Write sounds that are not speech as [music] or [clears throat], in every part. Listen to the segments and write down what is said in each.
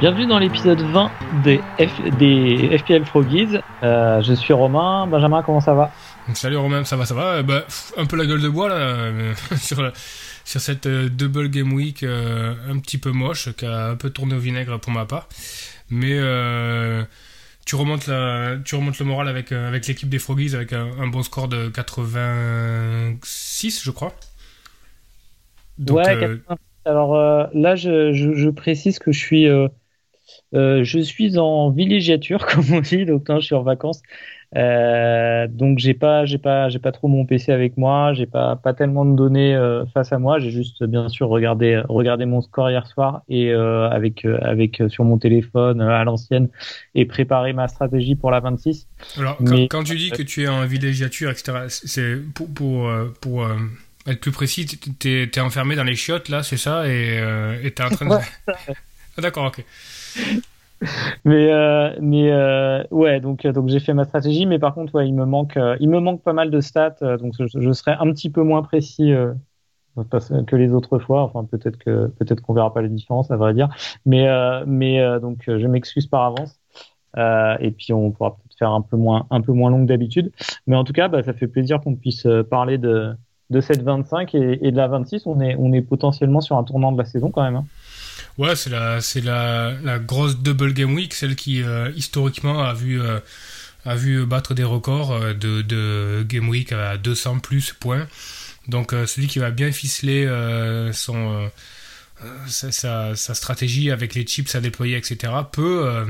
Bienvenue dans l'épisode 20 des, des FPL Froggies. Euh, je suis Romain. Benjamin, comment ça va? Salut Romain, ça va, ça va. Bah, un peu la gueule de bois là, euh, [laughs] sur, sur cette euh, double game week un petit peu moche, qui a un peu tourné au vinaigre pour ma part. Mais tu remontes, la, tu remontes le moral avec, avec l'équipe des Froggies avec un, bon score de 86, je crois. ouais, 86. Alors là, je, je, je, précise que je suis euh, je suis en villégiature, [laughs] comme on dit, donc je suis en vacances. Euh, donc j'ai pas, j'ai pas, j'ai pas trop mon PC avec moi, j'ai pas, pas tellement de données euh, face à moi. J'ai juste bien sûr regardé, regardé mon score hier soir et avec, avec sur mon téléphone à l'ancienne et préparé ma stratégie pour la 26. Alors quand, quand tu dis que tu es en villégiature, etc., c'est pour, pour, pour être plus précis, t'es es enfermé dans les chiottes là, c'est ça, et t'es en train de. [laughs] Ah, d'accord, ok [laughs] mais euh, mais euh, ouais donc donc j'ai fait ma stratégie mais par contre ouais il me manque euh, il me manque pas mal de stats donc je, serai un petit peu moins précis que les autres fois enfin peut-être que peut-être qu'on verra pas les différences à vrai dire. Mais mais donc je m'excuse par avance. Et puis on pourra peut-être faire un peu moins un peu moins long que d'habitude. Mais en tout cas bah, ça fait plaisir qu'on puisse parler de de cette 25 et, et, de la 26 on est on est potentiellement sur un tournant de la saison quand même hein. Ouais, c'est la, c'est la, la, grosse double game week, celle qui euh, historiquement a vu, euh, a vu battre des records euh, de, de game week à 200 plus points. Donc celui qui va bien ficeler son, sa, sa, stratégie avec les chips à déployer, etc., peut,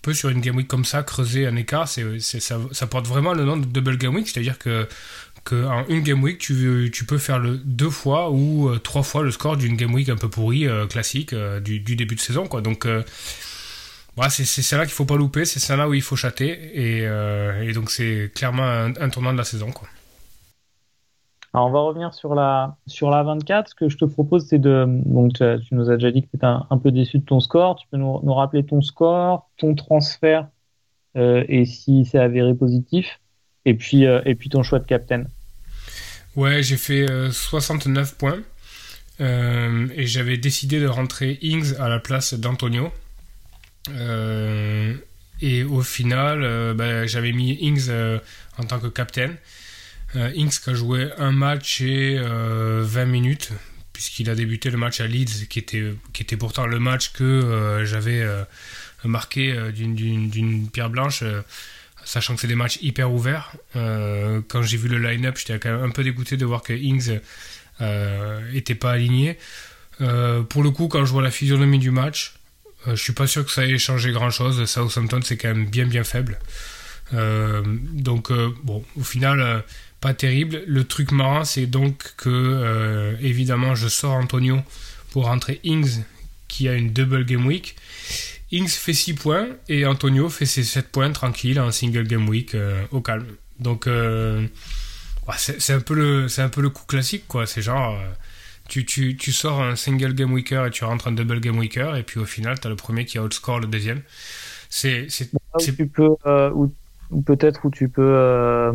peut sur une game week comme ça creuser un écart. C'est, ça porte vraiment le nom de double game week, c'est-à-dire que en une game week, tu, peux faire deux fois ou euh, trois fois le score d'une game week un peu pourrie, euh, classique, euh, du, début de saison. Donc, c'est celle-là qu'il faut pas louper, c'est celle-là où il faut chater. Et, donc, c'est clairement un, tournant de la saison. Alors, on va revenir sur la, sur la 24. Ce que je te propose, c'est de. Donc, tu, nous as déjà dit que tu étais un, peu déçu de ton score. Tu peux nous, nous rappeler ton score, ton transfert et si c'est avéré positif. Et puis, et puis ton choix de captain. Ouais, j'ai fait 69 euh, points. Euh, et j'avais décidé de rentrer Ings à la place d'Antonio. Euh, et au final, bah, j'avais mis Ings en tant que captain. Ings qui a joué un match et 20 minutes, puisqu'il a débuté le match à Leeds, qui était, qui était pourtant le match que j'avais marqué d'une pierre blanche sachant que c'est des matchs hyper ouverts. Euh, quand j'ai vu le line-up, j'étais quand même un peu dégoûté de voir que Ings euh, était pas aligné. Euh, pour le coup, quand je vois la physionomie du match, je suis pas sûr que ça ait changé grand-chose. Southampton, c'est quand même bien bien faible. donc, bon, au final, pas terrible. Le truc marrant, c'est donc que, évidemment, je sors Antonio pour rentrer Ings, qui a une double game week. Ings fait 6 points et Antonio fait ses 7 points tranquille en single game week euh, au calme. Donc euh, c'est un peu le c'est un peu le coup classique quoi. C'est genre euh, tu, tu, tu, sors un single game weeker et tu rentres un double game weeker et puis au final tu as le premier qui outscore le deuxième. C'est c'est tu peux ou peut-être où tu peux euh,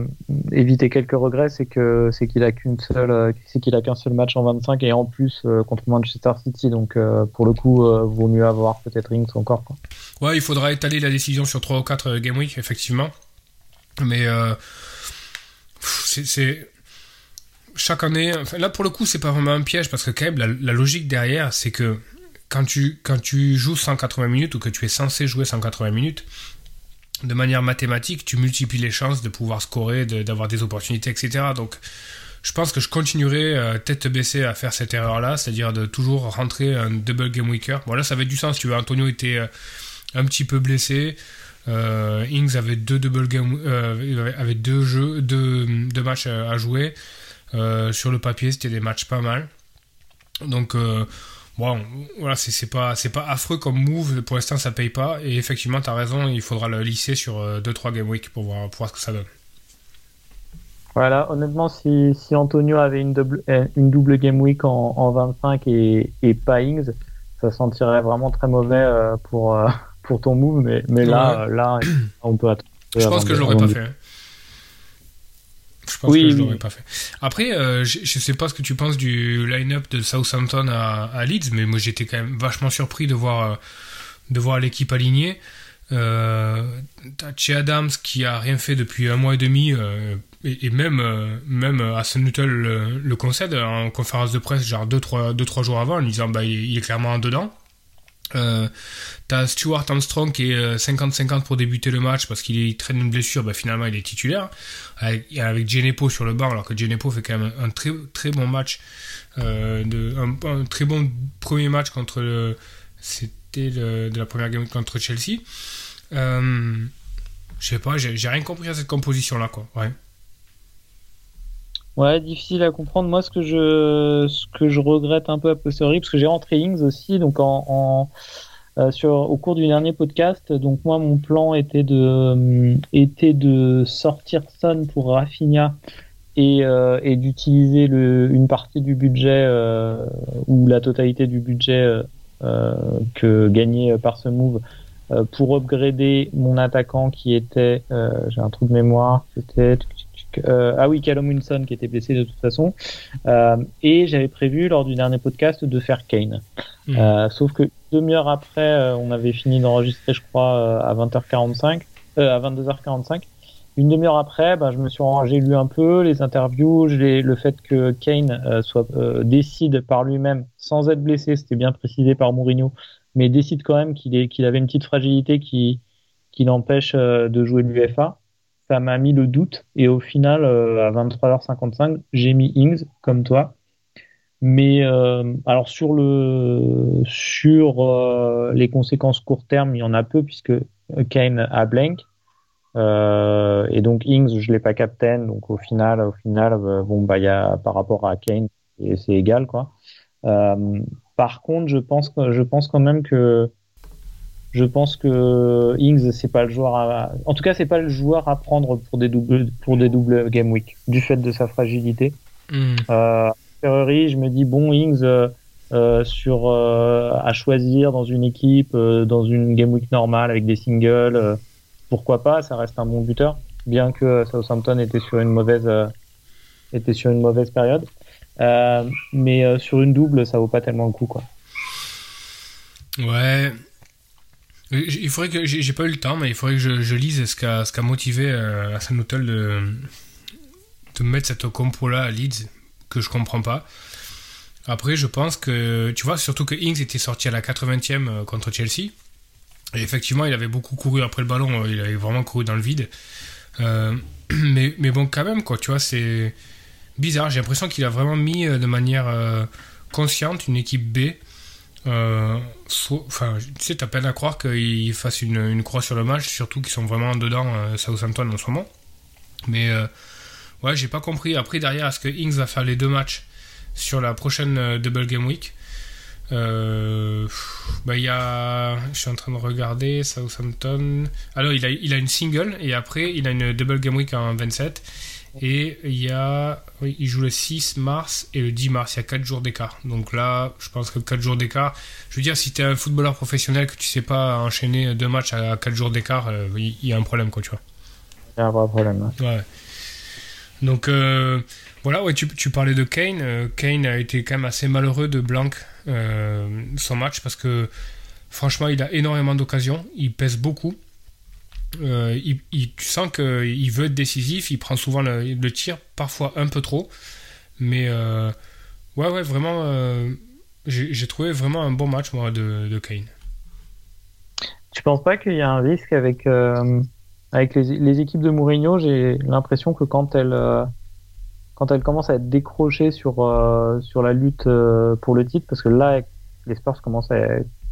éviter quelques regrets, c'est que c'est qu'il a qu'une seule, euh, c'est qu'il a qu'un seul match en 25 et en plus euh, contre Manchester City. Donc pour le coup, vaut mieux avoir peut-être Rings encore. Quoi. Ouais, il faudra étaler la décision sur 3 ou 4 game week effectivement. Mais c'est chaque année. Là pour le coup, c'est pas vraiment un piège parce que quand même la, la logique derrière, c'est que quand tu quand tu joues 180 minutes ou que tu es censé jouer 180 minutes de manière mathématique, tu multiplies les chances de pouvoir scorer, d'avoir des opportunités, etc. Donc, je pense que je continuerai euh, tête baissée à faire cette erreur-là, c'est-à-dire de toujours rentrer un double game weeker. Bon, là, ça avait du sens. Tu vois, Antonio était euh, un petit peu blessé. Euh, Ings avait deux double game, avait deux jeux, deux matchs à, jouer. sur le papier, c'était des matchs pas mal. Donc, bon, voilà, c'est pas, pas affreux comme move. Pour l'instant, ça paye pas. Et effectivement, tu as raison, il faudra le lisser sur 2-3 game week pour voir, pour voir ce que ça donne. Voilà, honnêtement, si, si Antonio avait une double, une double game week en, en 25 et, et pas Ings, ça sentirait vraiment très mauvais pour, [laughs] pour ton move. Mais, mais là, là, on peut attendre. Je pense que je l'aurais pas fait. Je pense que je l'aurais pas fait. Après, euh, je, je, sais pas ce que tu penses du line-up de Southampton à, à, Leeds, mais moi j'étais quand même vachement surpris de voir, euh, de voir l'équipe alignée. Euh, T'as Che Adams qui a rien fait depuis un mois et demi, euh, et, et, même, euh, même Hassan Nuttall le, le, concède en conférence de presse, genre 2-3 deux, trois, deux, trois jours avant, en disant bah, il, il est clairement en dedans. Euh, T'as Stuart Armstrong qui est 50-50 pour débuter le match parce qu'il traîne une blessure, bah, finalement il est titulaire. Avec, avec sur le banc, alors que Genepo fait quand même un, très, très bon match, euh, un, très bon premier match contre le. C'était de la première game contre Chelsea. Euh, je sais pas, j'ai rien compris à cette composition là, quoi. Ouais. Ouais, difficile à comprendre. Moi, ce que je, ce que je regrette un peu à posteriori, parce que j'ai rentré Ings aussi, donc en, en euh, sur, au cours du dernier podcast. Donc moi, mon plan était de, euh, était de sortir Son pour Rafinha et, euh, et d'utiliser une partie du budget euh, ou la totalité du budget euh, que gagné par ce move pour upgrader mon attaquant qui était, j'ai un trou de mémoire, c'était euh, ah oui, Callum Wilson qui était blessé de toute façon. Euh, et j'avais prévu lors du dernier podcast de faire Kane. Mmh. Euh, sauf que demi-heure après, on avait fini d'enregistrer, je crois, à 20h45, à 22h45. Une demi-heure après, bah, je me suis j'ai lu un peu les interviews, le fait que Kane soit décide par lui-même, sans être blessé, c'était bien précisé par Mourinho, mais décide quand même qu'il qu'il avait une petite fragilité qui, qui l'empêche de jouer l'UFA ça m'a mis le doute. Et au final, euh, à 23h55, j'ai mis Ings comme toi. Mais euh, alors sur le sur euh, les conséquences court terme, il y en a peu puisque Kane a blank. Euh, et donc Ings, je l'ai pas captain. Donc au final, au final, euh, bon bah il y a par rapport à Kane, c'est égal quoi. Euh, par contre, je pense je pense quand même que je pense que Ings c'est pas le joueur à... en tout cas c'est pas le joueur à prendre pour des doubles pour des doubles game week du fait de sa fragilité. Mm. Euh, Ferrari, je me dis bon Ings euh, euh, sur euh, à choisir dans une équipe euh, dans une game week normale avec des singles euh, pourquoi pas ça reste un bon buteur bien que Southampton était sur une mauvaise était sur une mauvaise période mais sur une double ça vaut pas tellement le coup quoi. Ouais, il faudrait que j'ai pas eu le temps, mais il faudrait que je, lise ce qu'a qu'a motivé euh, Hassan Hotel de de mettre cette compo là à Leeds que je comprends pas. Après, je pense que tu vois surtout que Ings était sorti à la 80e euh, contre Chelsea. Et effectivement, il avait beaucoup couru après le ballon, euh, il avait vraiment couru dans le vide. Euh, [clears throat] mais, mais bon, quand même, quoi, tu vois, c'est bizarre. J'ai l'impression qu'il a vraiment mis de manière consciente une équipe B euh, tu sais, t'as peine à croire qu'ils fassent une, une, croix sur le match, surtout qu'ils sont vraiment dedans, euh, Southampton en ce moment. Mais euh, ouais, j'ai pas compris. Après, derrière, est-ce que Ings va faire les deux matchs sur la prochaine euh, Double Game Week? Bah, il y a, je suis en train de regarder Southampton. Alors, il a, il a une single et après, il a une Double Game Week en 27. Et il y a. Oui, il joue le 6 mars et le 10 mars. Il y a 4 jours d'écart. Donc là, je pense que 4 jours d'écart. Je veux dire, si tu es un footballeur professionnel que tu sais pas enchaîner deux matchs à 4 jours d'écart, euh, il y a un problème, quoi, tu vois. Il y a un problème. Ouais. Donc euh, voilà, ouais, tu, tu, parlais de Kane. Euh, Kane a été quand même assez malheureux de Blanc euh, son match parce que franchement, il a énormément d'occasions. Il pèse beaucoup. Euh, il, il, tu sens qu'il veut être décisif, il prend souvent le, le, tir, parfois un peu trop. Mais euh, ouais, ouais, vraiment, euh, j'ai trouvé vraiment un bon match, moi, de, de Kane. Tu penses pas qu'il y a un risque avec, avec les, les, équipes de Mourinho? J'ai l'impression que quand elles, quand elles commencent à être décrochées sur, sur la lutte pour le titre, parce que là, les Spurs commencent à.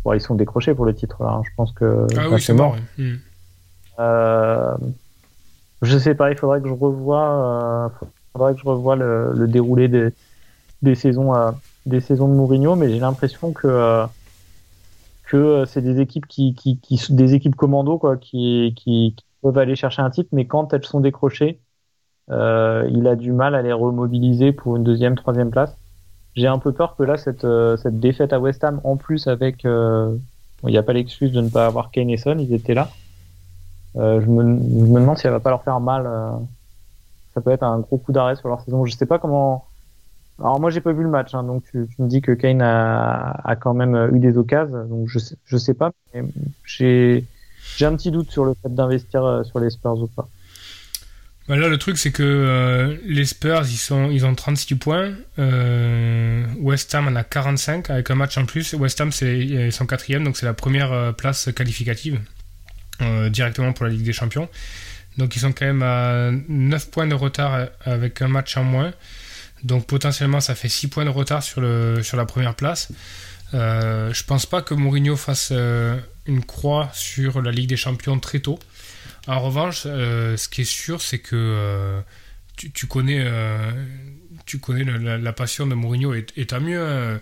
Bon, ils sont décrochés pour le titre, là. Hein. Je pense que. Ah oui, c'est mort. Mmh. Euh, je sais pas, il faudrait que je revoie, euh, faudrait que je revoie le, le déroulé des, des saisons, des saisons de Mourinho, mais j'ai l'impression que que c'est des équipes qui, qui, qui, des équipes commando quoi, qui, qui, peuvent aller chercher un type, mais quand elles sont décrochées, euh, il a du mal à les remobiliser pour une deuxième, troisième place. J'ai un peu peur que là, cette, cette défaite à West Ham, en plus avec, il n'y a pas l'excuse de ne pas avoir Kane et Son, ils étaient là. Euh, je, me, demande si elle va pas leur faire mal. Euh, ça peut être un gros coup d'arrêt sur leur saison. Je sais pas comment. Alors moi j'ai pas vu le match, hein, donc tu, me dis que Kane a, quand même eu des occasions, donc je sais, sais pas. J'ai un petit doute sur le fait d'investir euh, sur les Spurs ou pas. Bah là, le truc, c'est que euh, les Spurs, ils, sont, ils ont 36 points. Euh, West Ham en a 45 avec un match en plus. West Ham, c'est son quatrième, donc c'est la première place qualificative. Euh, directement pour la Ligue des Champions. Donc ils sont quand même à 9 points de retard avec un match en moins. Donc potentiellement ça fait 6 points de retard sur, la première place. Euh, je pense pas que Mourinho fasse euh, une croix sur la Ligue des Champions très tôt. En revanche, ce qui est sûr, c'est que tu, connais, la, passion de Mourinho et, et mieux. Hein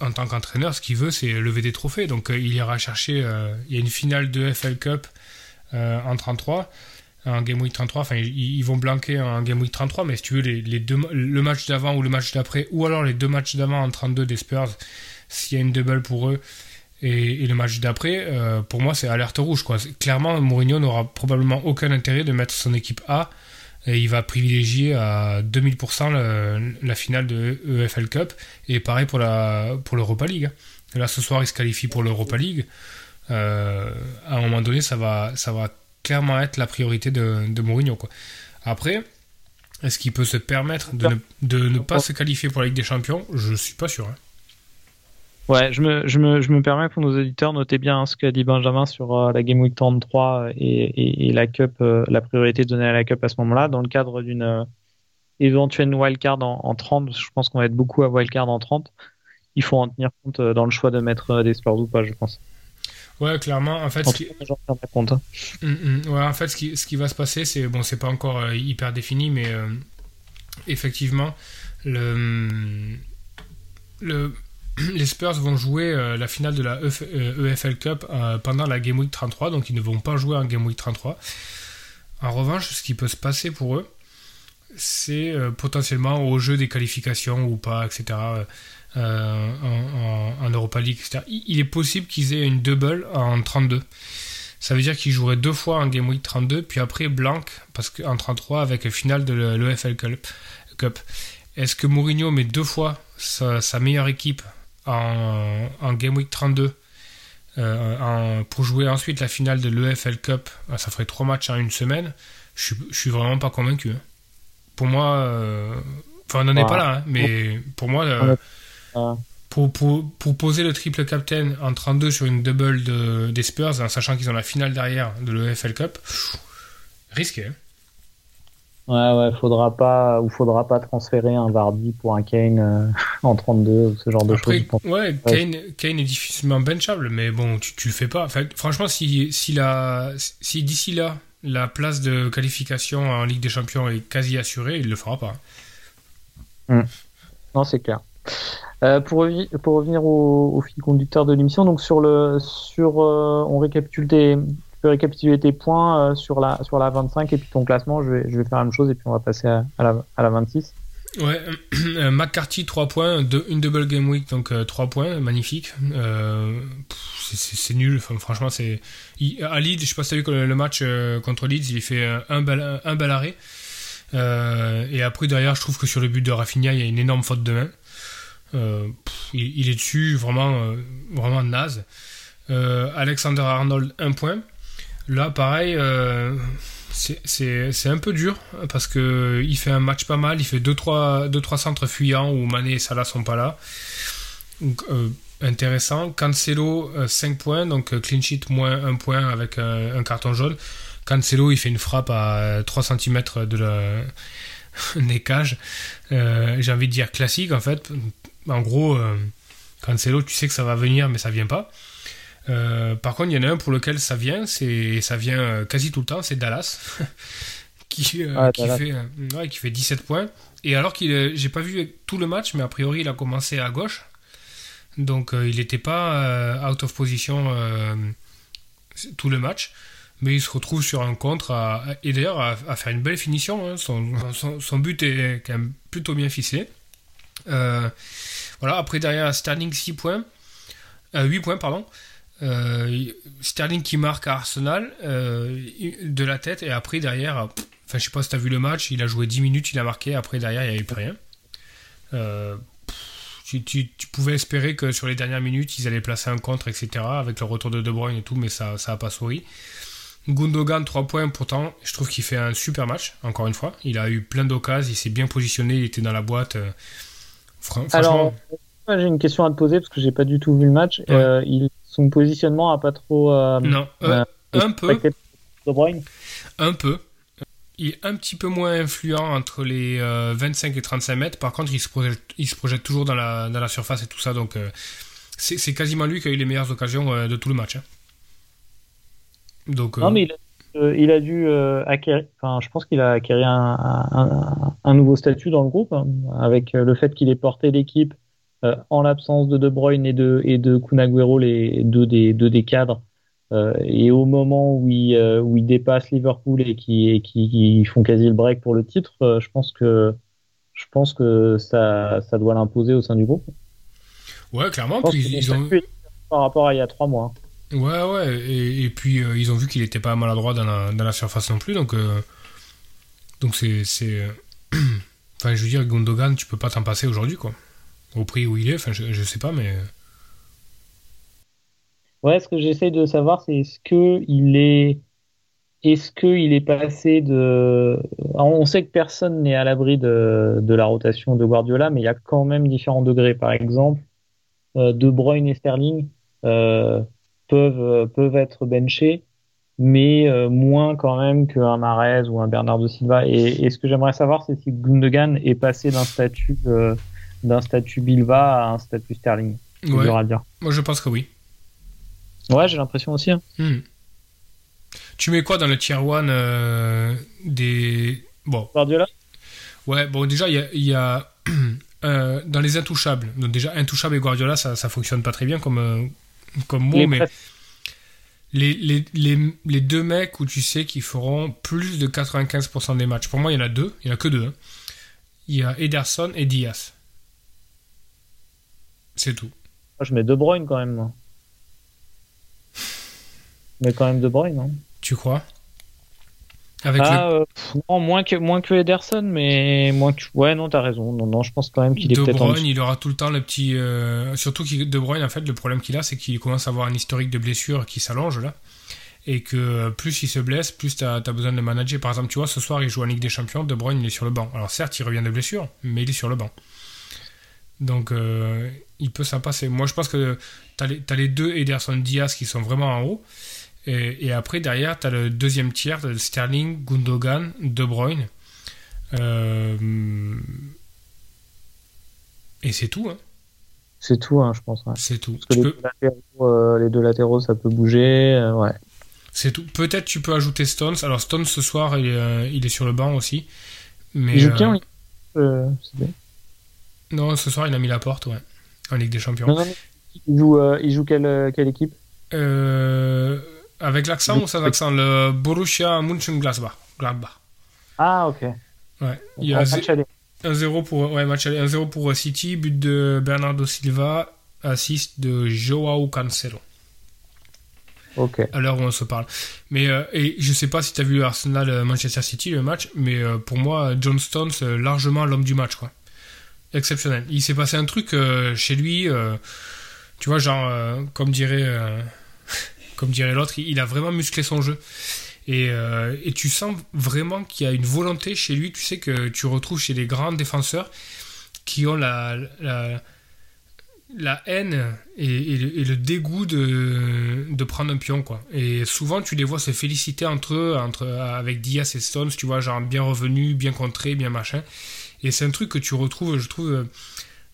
en tant qu'entraîneur, ce qu'il veut, c'est lever des trophées. Donc, euh, il ira chercher. Euh, il y a une finale de FL Cup euh, en 33, en Game Week 33. Enfin, ils, vont blanquer en Game Week 33, mais si tu veux, les, deux, le match d'avant ou le match d'après, ou alors les deux matchs d'avant en 32 des Spurs, s'il y a une double pour eux, et, le match d'après, pour moi, c'est alerte rouge. Clairement, Mourinho n'aura probablement aucun intérêt de mettre son équipe A et il va privilégier à 2000% la, finale de EFL Cup. Et pareil pour la pour l'Europa League. Là, ce soir, il se qualifie pour l'Europa League. Euh, à un moment donné, ça va, ça va clairement être la priorité de, de Mourinho. Quoi. Après, est-ce qu'il peut se permettre de ne, de ne, pas se qualifier pour la Ligue des Champions? Je ne suis pas sûr. Hein. Ouais, je me, je, me, je me permets pour nos auditeurs, notez bien ce qu'a dit Benjamin sur euh, la Game Week 33 et, et, la Cup, euh, la priorité donnée à la Cup à ce moment-là, dans le cadre d'une euh, éventuelle wildcard en, en 30, je pense qu'on va être beaucoup à wildcard en 30, il faut en tenir compte dans le choix de mettre des Spurs ou pas, je pense. Ouais, clairement, en fait, ce qui... compte. Hein. Mm, mm. ouais, en fait, ce qui, ce qui va se passer, c'est bon, c'est pas encore hyper défini, mais effectivement, le, le les Spurs vont jouer euh, la finale de la EFL e Cup euh, pendant la Game Week 33, donc ils ne vont pas jouer en Game Week 33. En revanche, ce qui peut se passer pour eux, c'est euh, potentiellement au jeu des qualifications ou pas, etc. En, Europa League, etc. Il est possible qu'ils aient une double en 32. Ça veut dire qu'ils joueraient deux fois en Game Week 32, puis après blanc, parce qu'en 33 avec la finale de l'EFL Cup. Est-ce que Mourinho met deux fois sa meilleure équipe en, Game Week 32 euh, pour jouer ensuite la finale de l'EFL Cup, ah, ça ferait trois matchs en une semaine, je, suis vraiment pas convaincu. Hein. Pour moi, euh, enfin on n'en est pas là, hein, mais pour moi, euh, pour, pour, pour, poser le triple captain en 32 sur une double de, des Spurs, en sachant qu'ils ont la finale derrière de l'EFL Cup, risqué. Hein. Ouais, ouais, faudra pas, ou faudra pas transférer un Vardy pour un Kane euh, [laughs] en 32 ou ce genre de choses. Ouais, Kane, Kane, est difficilement benchable, mais bon, tu, tu le fais pas. franchement, si, si, la, si d'ici là, la place de qualification en Ligue des Champions est quasi assurée, il le fera pas. Hmm. Non, c'est clair. Euh, pour, pour, revenir au, au, fil conducteur de l'émission, donc sur le, sur, euh, on récapitule des, peux récapituler tes points euh, sur, la, sur la 25 et puis ton classement. Je vais, je vais faire la même chose et puis on va passer à, la, à la 26. Ouais, [clears throat] euh, McCarthy 3 points, une double game week donc 3 euh, points, magnifique. c'est nul, franchement c'est. À Leeds, je sais pas si tu as vu que le, match contre Leeds, il fait un bel, un bel arrêt. et après derrière, je trouve que sur le but de Rafinha, il y a une énorme faute de main. il, est dessus, vraiment, vraiment naze. Alexander Arnold 1 point. Là, pareil, euh, c'est un peu dur parce que il fait un match pas mal. Il fait 2-3 deux, trois, centres fuyants où Mané et Salah sont pas là. Donc, euh, intéressant. Cancelo, 5 euh, points, donc clean sheet moins 1 point avec un, carton jaune. Cancelo, il fait une frappe à 3 cm de la [laughs] des cages. J'ai envie de dire classique en fait. En gros, Cancelo, tu sais que ça va venir, mais ça vient pas. Euh, par contre, il y en a un pour lequel ça vient, c'est ça vient euh, quasi tout le temps, c'est Dallas, [laughs] qui, ah, qui, fait, ouais, qui fait 17 points. Et alors qu'il j'ai pas vu tout le match, mais a priori il a commencé à gauche. Donc il n'était pas out of position tout le match mais il se retrouve sur un contre à, et d'ailleurs à, faire une belle finition. Hein. Son, son, but est quand même plutôt bien ficelé. Euh, voilà, après derrière Sterling 6 points, 8 euh, points pardon. Euh, Sterling qui marque à Arsenal de la tête et après derrière, enfin je sais pas si tu as vu le match, il a joué 10 minutes, il a marqué, après derrière il n'y avait plus rien. Tu, tu, pouvais espérer que sur les dernières minutes ils allaient placer un contre, etc. avec le retour de De Bruyne et tout, mais ça n'a pas souri. Gundogan 3 points pourtant, je trouve qu'il fait un super match, encore une fois. Il a eu plein d'occasions, il s'est bien positionné, il était dans la boîte. Euh, Alors, j'ai une question à te poser parce que j'ai pas du tout vu le match. Euh, son positionnement a pas trop. Euh, non, un peu. Un peu. Il est un petit peu moins influent entre les 25 et 35 mètres. Par contre, il se projette, il se projette toujours dans la, dans la surface et tout ça. Donc, c'est quasiment lui qui a eu les meilleures occasions de tout le match. Hein. Donc, non, euh, mais il a, dû euh, acquérir, enfin, je pense qu'il a acquéri un, un, nouveau statut dans le groupe, hein, avec euh, le fait qu'il ait porté l'équipe en l'absence de De Bruyne et de, et de Kunagüero, les deux des, deux des cadres. et au moment où il, où il dépasse Liverpool et qui, qui, font quasi le break pour le titre, je pense que, je pense que ça, ça doit l'imposer au sein du groupe. Ouais, clairement. ils ont... Par rapport à il y a trois mois. Ouais, ouais, et, puis euh, ils ont vu qu'il n'était pas maladroit dans la, dans la, surface non plus, donc euh, donc c'est. c'est [clears throat] enfin, je veux dire, Gondogan, tu peux pas t'en passer aujourd'hui, quoi. Au prix où il est, enfin, je, je sais pas, mais. Ouais, ce que j'essaie de savoir, c'est est-ce que il est. Est-ce qu'il est passé de. on sait que personne n'est à l'abri de, de, la rotation de Guardiola, mais il y a quand même différents degrés. Par exemple, euh, De Bruyne et Sterling. Euh, peuvent, euh, peuvent être benchés, mais euh, moins quand même qu'un Marez ou un Bernardo Silva. Et, ce que j'aimerais savoir, c'est si Gundogan est passé d'un statut euh, d'un statut Bilva à un statut Sterling. Ouais. dire. Moi, je pense que oui. Ouais, j'ai l'impression aussi. Hein. Hmm. Tu mets quoi dans le tier 1 des. Bon. Guardiola? Ouais, bon, déjà, il y a. [clears throat] dans les intouchables, donc déjà intouchable et Guardiola, ça, ça fonctionne pas très bien comme, comme mot, mais les, les, les, les, deux mecs où tu sais qu'ils feront plus de 95% des matchs. Pour moi, il y en a deux. Il n'y en a que deux. Hein. Il y a Ederson et Diaz. C'est tout. je mets De Bruyne quand même, moi. Mets quand même De Bruyne, non Tu crois? Avec ah, euh, moins que moins que Ederson, mais moins que ouais non t'as raison. Non non je pense quand même qu'il est peut-être. De Bruyne il aura tout le temps le petit euh, surtout que De Bruyne en fait le problème qu'il a c'est qu'il commence à avoir un historique de blessures qui s'allonge là. Et que plus il se blesse plus t'as as besoin de manager. Par exemple tu vois ce soir il joue en Ligue des Champions De Bruyne il est sur le banc. Alors certes il revient de blessure mais il est sur le banc. Donc euh, il peut s'en passer moi je pense que les, as les deux Ederson Diaz qui sont vraiment en haut et, après, derrière, tu as le deuxième tiers, de Sterling, Gundogan, De Bruyne. Euh, et c'est tout. Hein. C'est tout, hein, je pense. C'est tout. Euh, les, deux latéraux, ça peut bouger. Euh, ouais. C'est tout. Peut-être tu peux ajouter Stones. Alors Stones ce soir, il est, il est sur le banc aussi. Mais, il joue bien, Non, ce soir, il a mis la porte, ouais. En Ligue des Champions. il joue, il joue quelle, quelle équipe? Euh, avec l'accent ou sans accent? Le Borussia Mönchengladbach. Ah, ok. Ouais. Il y a 1-0 pour, ouais, match 1-0 pour City, but de Bernardo Silva, assist de Joao Cancelo. Ok. À l'heure où on se parle. Mais euh, et je sais pas si tu as vu Arsenal euh, Manchester City le match, mais euh, pour moi John Stones largement l'homme du match quoi. Exceptionnel. Il s'est passé un truc chez lui, tu vois genre comme dirait [laughs] dirait l'autre, il a vraiment musclé son jeu. Euh, et, tu sens vraiment qu'il y a une volonté chez lui, tu sais, que tu retrouves chez les grands défenseurs qui ont la, la, haine et, le, dégoût de, de, prendre un pion. Quoi. Et souvent, tu les vois se féliciter entre eux, entre, avec Diaz et Stones, tu vois, genre bien revenu, bien contré, bien machin. Et c'est un truc que tu retrouves, je trouve,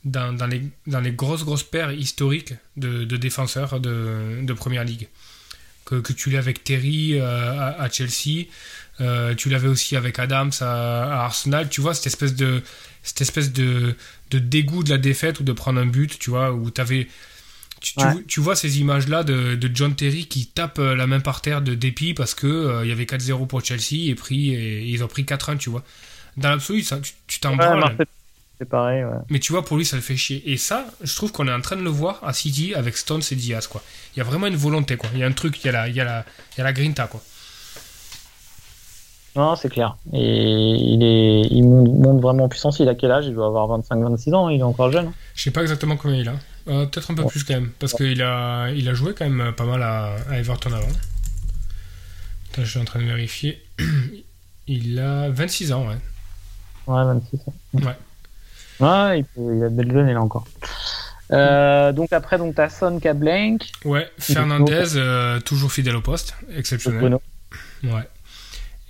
dans, dans, les, dans les grosses, grosses paires historiques de, de défenseurs de, de Première Ligue. que, que tu l'as avec Terry à, à, Chelsea. tu l'avais aussi avec Adams à, à, Arsenal. Tu vois, cette espèce de, cette espèce de, de dégoût de la défaite ou de prendre un but, tu vois, où tu avais tu, vois ces images-là de, John Terry qui tape euh, la main par terre de dépit parce que euh, il y avait 4-0 pour Chelsea et, pris, et, ils ont pris 4-1, tu vois. Dans l'absolu, tu t'en ouais, C'est pareil, ouais. Mais tu vois, pour lui, ça le fait chier. Et ça, je trouve qu'on est en train de le voir à City avec Stones et Diaz, quoi. Il y a vraiment une volonté, quoi. Il y a un truc, il y a la, il y a la, il y a la grinta, quoi. Non, c'est clair. Et il, est, il monte vraiment en puissance. Il a quel âge? Il doit avoir 25-26 ans. Il est encore jeune. Je sais pas exactement combien il a. Euh, peut-être un peu plus quand même, parce qu'il a, il a joué quand même pas mal à, Everton avant. je suis en train de vérifier. [clears throat] il a 26 ans, ouais. Ouais, 26 ans. Ouais. Ouais, il, a de belles années là encore. Euh, donc après, donc t'as Son Blank. Ouais, Fernandez, euh, toujours fidèle au poste, exceptionnel. Ouais.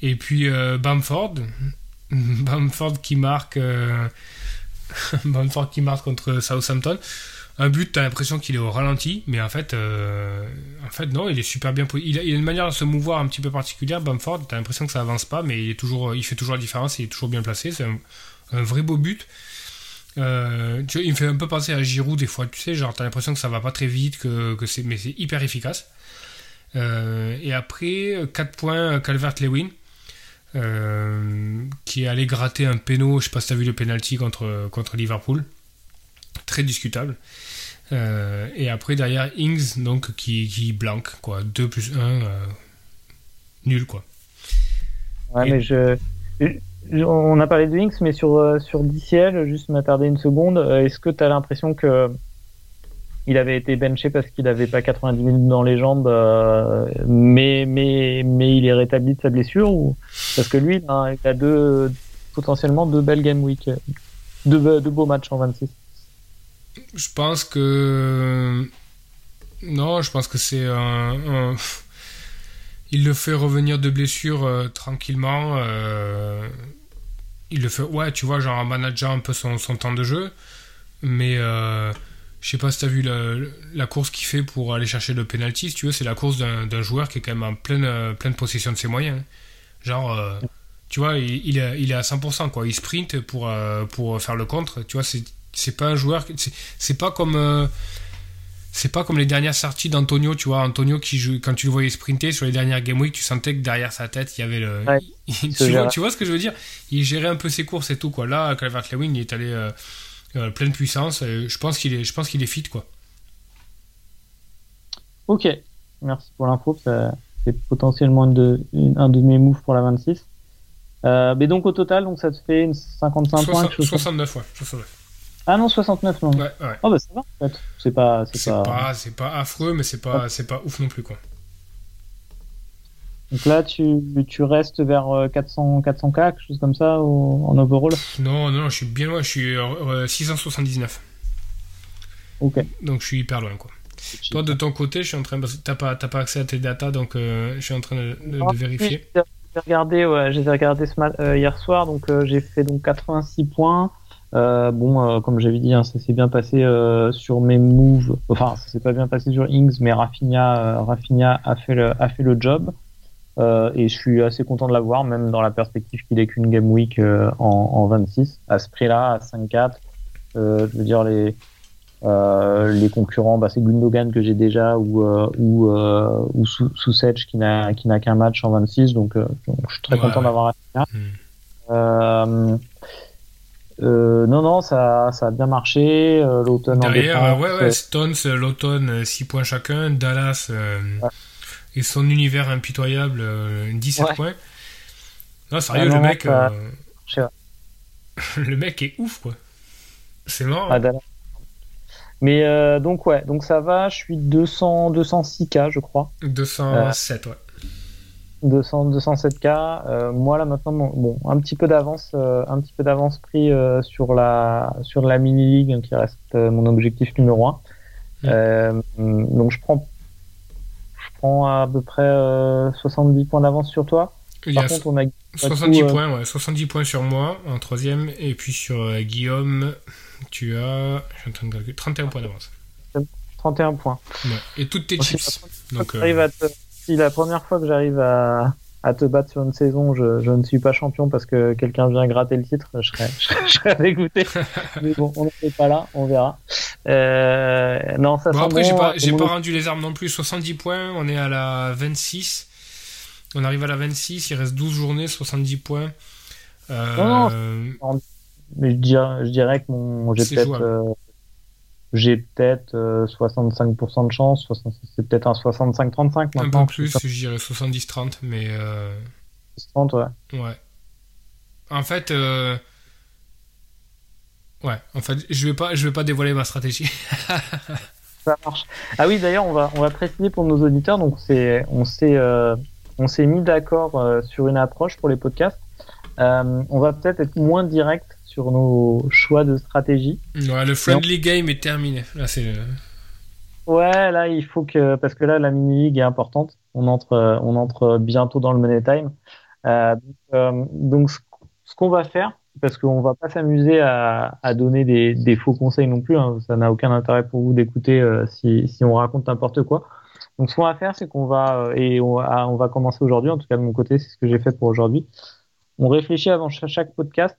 Et puis Bamford, [laughs] Bamford qui marque, [laughs] Bamford qui marque contre Southampton un but, t'as l'impression qu'il est au ralenti, mais en fait, euh, non, il est super bien. Il a, il a, une manière de se mouvoir un petit peu particulière, Bamford. T'as l'impression que ça avance pas, mais il fait toujours la différence. Il est toujours bien placé. C'est un, vrai beau but. Euh, tu vois, il me fait un peu penser à Giroud des fois. Tu sais, genre t'as l'impression que ça va pas très vite, que, c'est, mais c'est hyper efficace. Euh, et après, 4 points Calvert-Lewin. qui est allé gratter un péno, je sais pas si t'as vu le penalty contre Liverpool, très discutable. Euh, et après, derrière, Ings, donc, qui, qui blanque, quoi. 2 plus 1, euh, nul, quoi. Ouais, mais je, On a parlé de Ings, mais sur, euh, sur DCL, juste m'attarder une seconde, est-ce que tu as l'impression que il avait été benché parce qu'il n'avait pas 90 minutes dans les jambes, mais, mais, mais il est rétabli de sa blessure ou? Parce que lui, il a, deux, potentiellement deux belles game week, deux, deux beaux matchs en 26. Je pense que. Non, je pense que c'est un, Il le fait revenir de blessure euh, tranquillement. Euh, il le fait. Ouais, tu vois, genre en manageant un peu son, son temps de jeu. Mais. Euh, je sais pas si t'as vu la, course qu'il fait pour aller chercher le penalty, si tu veux, c'est la course d'un joueur qui est quand même en pleine, pleine possession de ses moyens. Genre, tu vois, il, il, est, à 100%, quoi. Il sprint pour, pour faire le contre. Tu vois, c'est c'est pas un joueur. C'est pas comme. Euh, c'est pas comme les dernières sorties d'Antonio, tu vois. Antonio qui joue, quand tu le voyais sprinter sur les dernières Game Week, tu sentais que derrière sa tête, il y avait le. [laughs] tu, vois, ce que je veux dire? Il gérait un peu ses courses et tout, quoi. Là, Calvert-Lewin, il est allé euh, euh, pleine puissance. je pense qu'il est, je pense qu'il est fit, quoi. Ok, merci pour l'info. C'est potentiellement un de, un de mes moves pour la 26. mais donc au total, donc ça te fait 55 points. 69, ouais. 69. Ah non, 69, non. Ouais, ouais. Oh bah ça va, en fait. C'est pas. C'est pas... c'est pas affreux, mais c'est pas, c'est pas ouf non plus, quoi. Donc là, tu, tu restes vers 400, 400K, quelque chose comme ça, en overall? Non, non, je suis bien loin, je suis 679. Ok. Donc je suis hyper loin, quoi. Toi, de ton côté, je suis en train. T'as pas, pas accès à tes datas, donc euh, je suis en train de, de, vérifier. J'ai regardé, ouais, j'ai regardé ce euh, hier soir, donc euh, j'ai fait donc 86 points. Euh, bon, euh, comme j'avais dit, hein, ça s'est bien passé euh, sur mes moves. Enfin, ça s'est pas bien passé sur Ings, mais Rafinha, Rafinha a fait le, a fait le job. et je suis assez content de l'avoir, même dans la perspective qu'il ait qu'une game week en, en, 26. À ce prix-là, à 5-4, je veux dire les les concurrents, bah, c'est Gundogan que j'ai déjà ou ou ou Susech qui n'a qui n'a qu'un match en 26, donc, je suis très content d'avoir Rafinha. Hmm. Euh, non, non, ça, ça a bien marché. Euh, l'automne en défense, ouais, ouais, Stones, l'automne, 6 points chacun. Dallas et son univers impitoyable, 17 points. Non, sérieux, le mec. [laughs] le mec est ouf, quoi. C'est mort. Ah, Mais donc, ouais, donc ça va. Je suis 200, 206K, je crois. 207, ouais. 200, 207K. Euh, moi là maintenant, bon, un petit peu d'avance, euh, un petit peu d'avance pris euh, sur la sur la mini league hein, qui reste mon objectif numéro 1. donc je prends je prends à peu près 70 points d'avance sur toi. Par contre, on a 70 points, ouais, 70 points sur moi en troisième et puis sur Guillaume, tu as, je suis en train de calculer, 31 points d'avance. 31 points. Et toutes tes chips. Donc, arrive à te si la première fois que j'arrive à, à te battre sur une saison, je, je ne suis pas champion parce que quelqu'un vient gratter le titre, je serais, je serais, [laughs] dégoûté. [laughs] Mais bon, on n'est pas là, on verra. Euh, non, ça bon, sent après, bon, j'ai pas, euh, j'ai pas rendu les armes non plus. 70 points, on est à la 26. On arrive à la 26, il reste 12 journées, 70 points. Euh, Non, Mais je dirais, je dirais que mon, j'ai peut-être, j'ai peut-être euh, 65% de chance, 60 c'est peut-être un 65-35 un maintenant. peu plus, je dirais 70-30, mais euh, 30, ouais. ouais. En fait, euh, ouais, en fait, je vais pas, je vais pas dévoiler ma stratégie. [laughs] Ça marche. Ah oui, d'ailleurs, on va, on va préciser pour nos auditeurs. Donc, c'est, on s'est, euh, on s'est mis d'accord euh, sur une approche pour les podcasts. Euh, on va peut-être être moins direct sur nos choix de stratégie. Ouais, le friendly game est terminé. Là, c'est Ouais, là, il faut que, parce que là, la mini league est importante. On entre, on entre bientôt dans le money time. Euh, donc, euh, donc, ce, qu'on va faire, parce qu'on va pas s'amuser à, à donner des, des faux conseils non plus. hein, ça n'a aucun intérêt pour vous d'écouter euh, si, si on raconte n'importe quoi. Donc, ce qu'on va faire, c'est qu'on va et on va, on va commencer aujourd'hui. En tout cas, de mon côté, c'est ce que j'ai fait pour aujourd'hui. On réfléchit avant cha- chaque podcast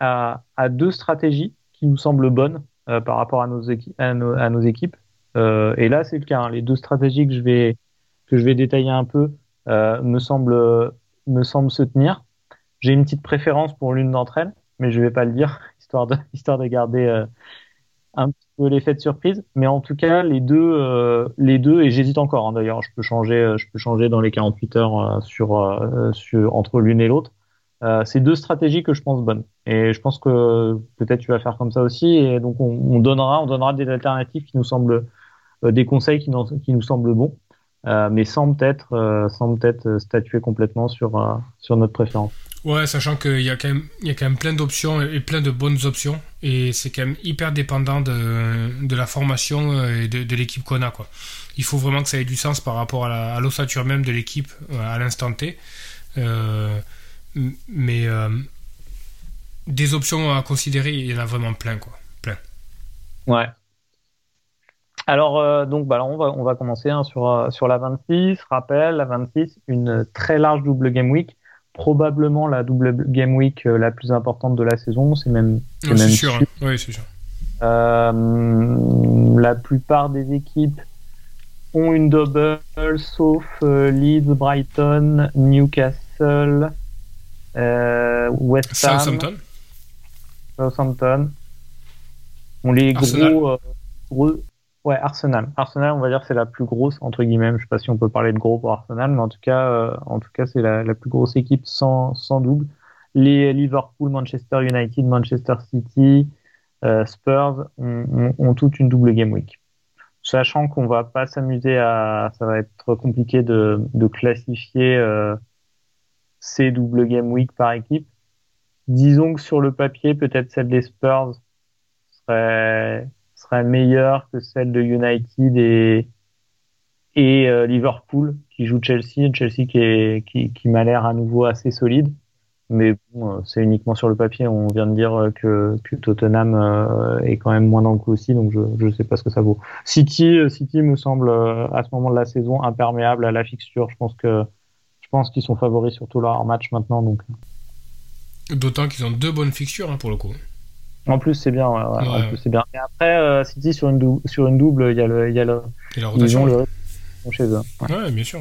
à, à deux stratégies qui nous semblent bonnes euh, par rapport à nos, équi- à nos, équipes. Euh, et là, c'est le cas. hein. Les deux stratégies que je vais que je vais détailler un peu euh, me semblent me semblent se tenir. J'ai une petite préférence pour l'une d'entre elles, mais je vais pas le dire [laughs] histoire de [laughs] histoire de garder euh, un peu l'effet de surprise. Mais en tout cas, les deux euh, les deux et j'hésite encore. hein, D'ailleurs, je peux changer euh, je peux changer dans les 48 heures sur sur entre l'une et l'autre. Euh, c'est deux stratégies que je pense bonnes. Et je pense que peut-être tu vas faire comme ça aussi. Et donc on, on donnera, on donnera des alternatives qui nous semblent, euh, des conseils qui, nous- qui nous semblent bons, euh, mais sans peut-être, sans peut-être statuer complètement sur sur notre préférence. Ouais, sachant qu'il y a quand même, il y a quand même plein d'options et plein de bonnes options, et c'est quand même hyper dépendant de, de la formation et de, l'équipe qu'on a, quoi. Il faut vraiment que ça ait du sens par rapport à l'ossature même de l'équipe à l'instant T. mais euh, des options à considérer, il y en a vraiment plein, quoi. Plein. Ouais. Alors euh, donc bah, alors on va on va commencer hein, sur euh, sur la 26. Rappel, la 26, une très large double game week, probablement la double game week la plus importante de la saison. C'est même Ouais, même C'est sûr, sûr. hein. Oui, c'est sûr. La plupart des équipes ont une double, sauf Leeds, Brighton, Newcastle, West Ham, Southampton. Southampton. On les Arsenal. gros, euh, gros, ouais, Arsenal. Arsenal, on va dire, c'est la plus grosse entre guillemets. Je sais pas si on peut parler de gros pour Arsenal, mais en tout cas, euh, en tout cas, c'est la, la plus grosse équipe sans, sans double. Les Liverpool, Manchester United, Manchester City, euh, Spurs ont, ont, ont toute une double game week. Sachant qu'on va pas s'amuser à, ça va être compliqué de, de classifier euh, ces double game week par équipe. Disons que sur le papier, peut-être celle des Spurs serait, serait meilleure que celle de United et, et euh, Liverpool qui joue Chelsea. Chelsea qui, est, qui, qui m'a l'air à nouveau assez solide. Mais bon, euh, c'est uniquement sur le papier. On vient de dire euh, que, que Tottenham est quand même moins dans le coup aussi, donc je je sais pas ce que ça vaut. City, City me semble à ce moment de la saison imperméable à la fixture. Je pense que je pense qu'ils sont favoris sur tous leurs matchs maintenant. Donc D'autant qu'ils ont deux bonnes fixtures, hein, pour le coup. en plus c'est bien. ouais, ouais, en plus c'est bien. Et après euh, City sur une dou- sur une double, il y a le il y a le Et la ils rotation. ont le rythme chez eux. Ouais. Bien sûr.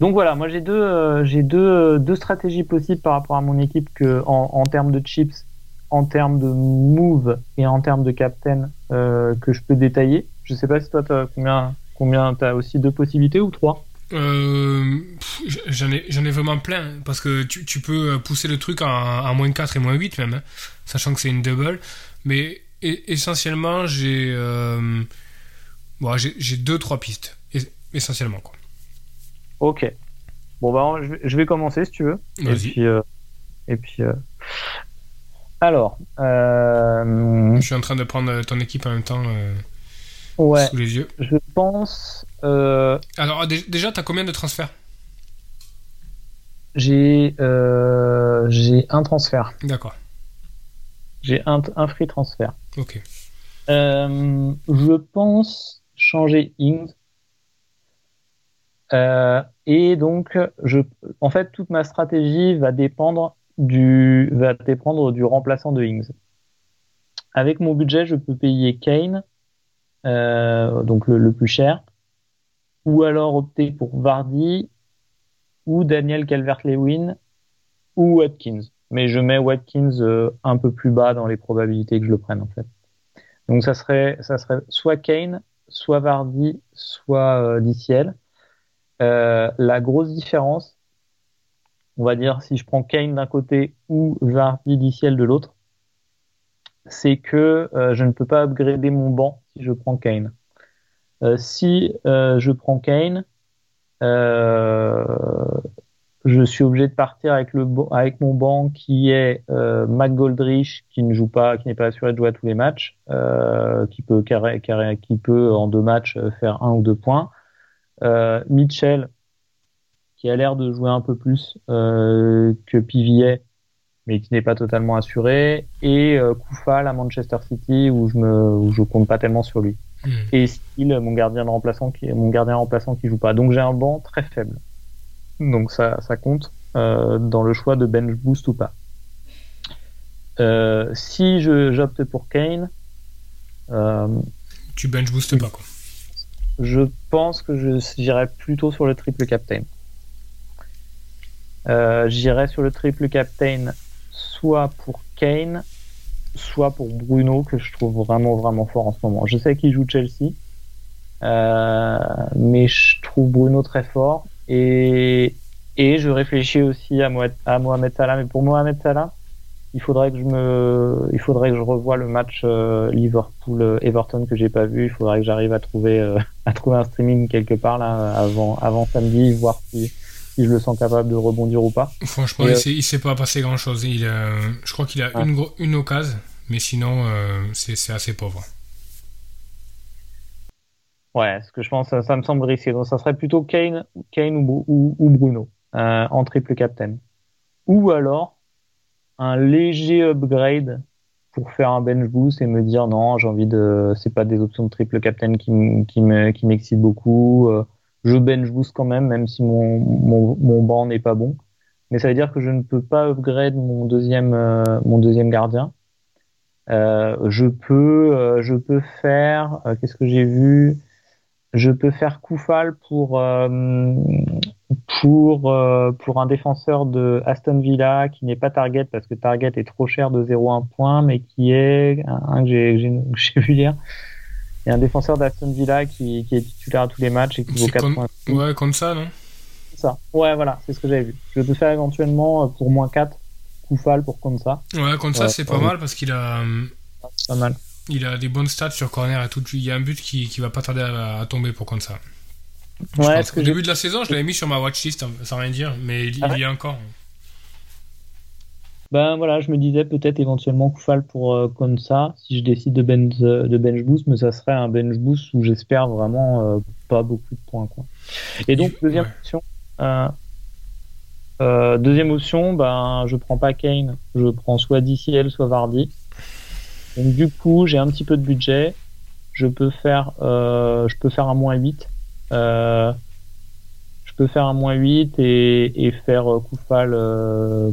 Donc voilà, moi j'ai deux, euh, j'ai deux, euh, deux stratégies possibles par rapport à mon équipe que en, en termes de chips, en termes de move et en termes de captain euh, que je peux détailler. Je sais pas si toi t'as combien, combien t'as aussi deux possibilités ou trois? Euh, j'en ai, j'en ai vraiment plein, parce que tu, tu peux pousser le truc à, à moins 4 et moins 8 même, hein, sachant que c'est une double. Mais e- essentiellement, j'ai euh, bon, j'ai j'ai deux, trois pistes, es- essentiellement. Quoi. Ok. Bon bah je vais, commencer si tu veux. Et puis, euh, et puis euh, alors, euh, Je suis en train de prendre ton équipe en même temps euh, ouais, sous les yeux. je pense. Euh, Alors, dé- déjà, t'as combien de transferts? j'ai euh, j'ai un transfert. D'accord, J'ai un, un free transfert. ok. Euh, je pense changer Ings. Euh, et donc, je, en fait, toute ma stratégie va dépendre du, va dépendre du remplaçant de Ings. Avec mon budget, je peux payer Kane, donc le, plus cher, ou alors opter pour Vardy, ou Daniel Calvert-Lewin, ou Watkins. Mais je mets Watkins euh, un peu plus bas dans les probabilités que je le prenne en fait. Donc ça serait, ça serait soit Kane, soit Vardy, soit euh, DCL. Euh, la grosse différence, on va dire si je prends Kane d'un côté ou Vardy DCL de l'autre, c'est que euh, je ne peux pas upgrader mon banc si je prends Kane. Euh, si euh, je prends Kane, je suis obligé de partir avec le avec mon banc qui est McGoldrich qui ne joue pas, qui n'est pas assuré de jouer à tous les matchs, qui peut carré, qui peut en deux matchs faire un ou deux points. Mitchell qui a l'air de jouer un peu plus que Pivier mais qui n'est pas totalement assuré, et euh, Koufal à Manchester City où je me où je compte pas tellement sur lui. Hmm. Et Steele, mon gardien de remplaçant qui mon gardien remplaçant qui joue pas. Donc j'ai un banc très faible. Donc ça ça compte euh, dans le choix de bench boost ou pas. Euh, si je j'opte pour Kane, euh, tu bench boost pas quoi. Je pense que je j'irai plutôt sur le triple captain. Euh, J'irai sur le triple captain soit pour Kane, soit pour Bruno, que je trouve vraiment, vraiment fort en ce moment. Je sais qu'il joue Chelsea, euh, mais je trouve Bruno très fort. Et, et je réfléchis aussi à Mohamed, Salah. Mais pour Mohamed Salah, il faudrait que je me, il faudrait que je revoie le match euh, Liverpool-Everton que j'ai pas vu. Il faudrait que j'arrive à trouver, euh, [laughs] à trouver un streaming quelque part là avant, avant samedi, voir si si je le sens capable de rebondir ou pas. Franchement, il, ne euh, s'est pas passé grand chose. Il, je crois qu'il a une, une occasion, mais sinon, euh, c'est assez pauvre. Ouais, ce que je pense, ça, me semble risqué. Donc, ça serait plutôt Kane, Kane ou, ou, Bruno euh, en triple captain. Ou alors un léger upgrade pour faire un bench boost et me dire non, j'ai envie de, c'est pas des options de triple captain qui, qui m'excitent beaucoup je bench boost quand même, même si mon, mon, mon banc n'est pas bon. Mais ça veut dire que je ne peux pas upgrade mon deuxième, euh, mon deuxième gardien. Euh, je peux, euh, je peux faire, euh, qu'est-ce que j'ai vu? Je peux faire Koufal pour pour pour un défenseur de Aston Villa qui n'est pas Target parce que Target est trop cher de 0,1 point, mais qui est un [laughs] que j'ai vu hier il y a un défenseur d'Aston Villa qui, qui, est titulaire à tous les matchs et qui vaut 4 points. Ouais, comme ça, non? Ça. Ouais, voilà, c'est ce que j'avais vu. Je peux faire éventuellement euh, pour moins 4 Koufal pour ça. Ouais, comme ça, c'est pas mal parce qu'il a. Pas mal. Il a des bonnes stats sur corner et tout. Il y a un but qui, qui va pas tarder à, tomber pour ça. Ouais, Au début de la saison, je l'avais mis sur ma watchlist sans rien dire, mais il, ah y a encore. Ben voilà, je me disais peut-être éventuellement Koufal pour euh, comme ça, si je décide de bench, euh, de bench boost, mais ça serait un bench boost où j'espère vraiment euh, pas beaucoup de points. Quoi. Et donc, deuxième option, deuxième option, ben, je prends pas Kane, je prends soit DCL, soit Vardy. Donc du coup, j'ai un petit peu de budget, je peux faire, je peux faire un moins 8 je peux faire un moins 8 et, et faire euh, Koufal euh,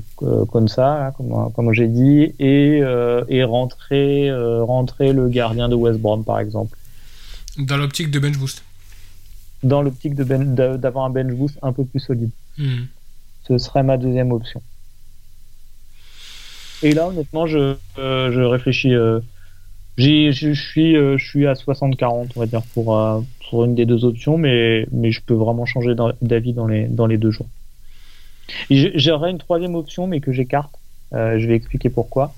comme ça, comme, comme j'ai dit, et, euh, et rentrer, rentrer le gardien de West Brom, par exemple. Dans l'optique de bench boost Dans l'optique ben, d'avoir un bench boost un peu plus solide. Hmm. Ce serait ma deuxième option. Et là, honnêtement, je, je réfléchis je suis, euh, je suis à 60-40, on va dire, pour, euh, pour une des deux options, mais, mais je peux vraiment changer d'avis dans les, dans les deux jours. J'aurais une troisième option, mais que j'écarte. Euh, je vais expliquer pourquoi.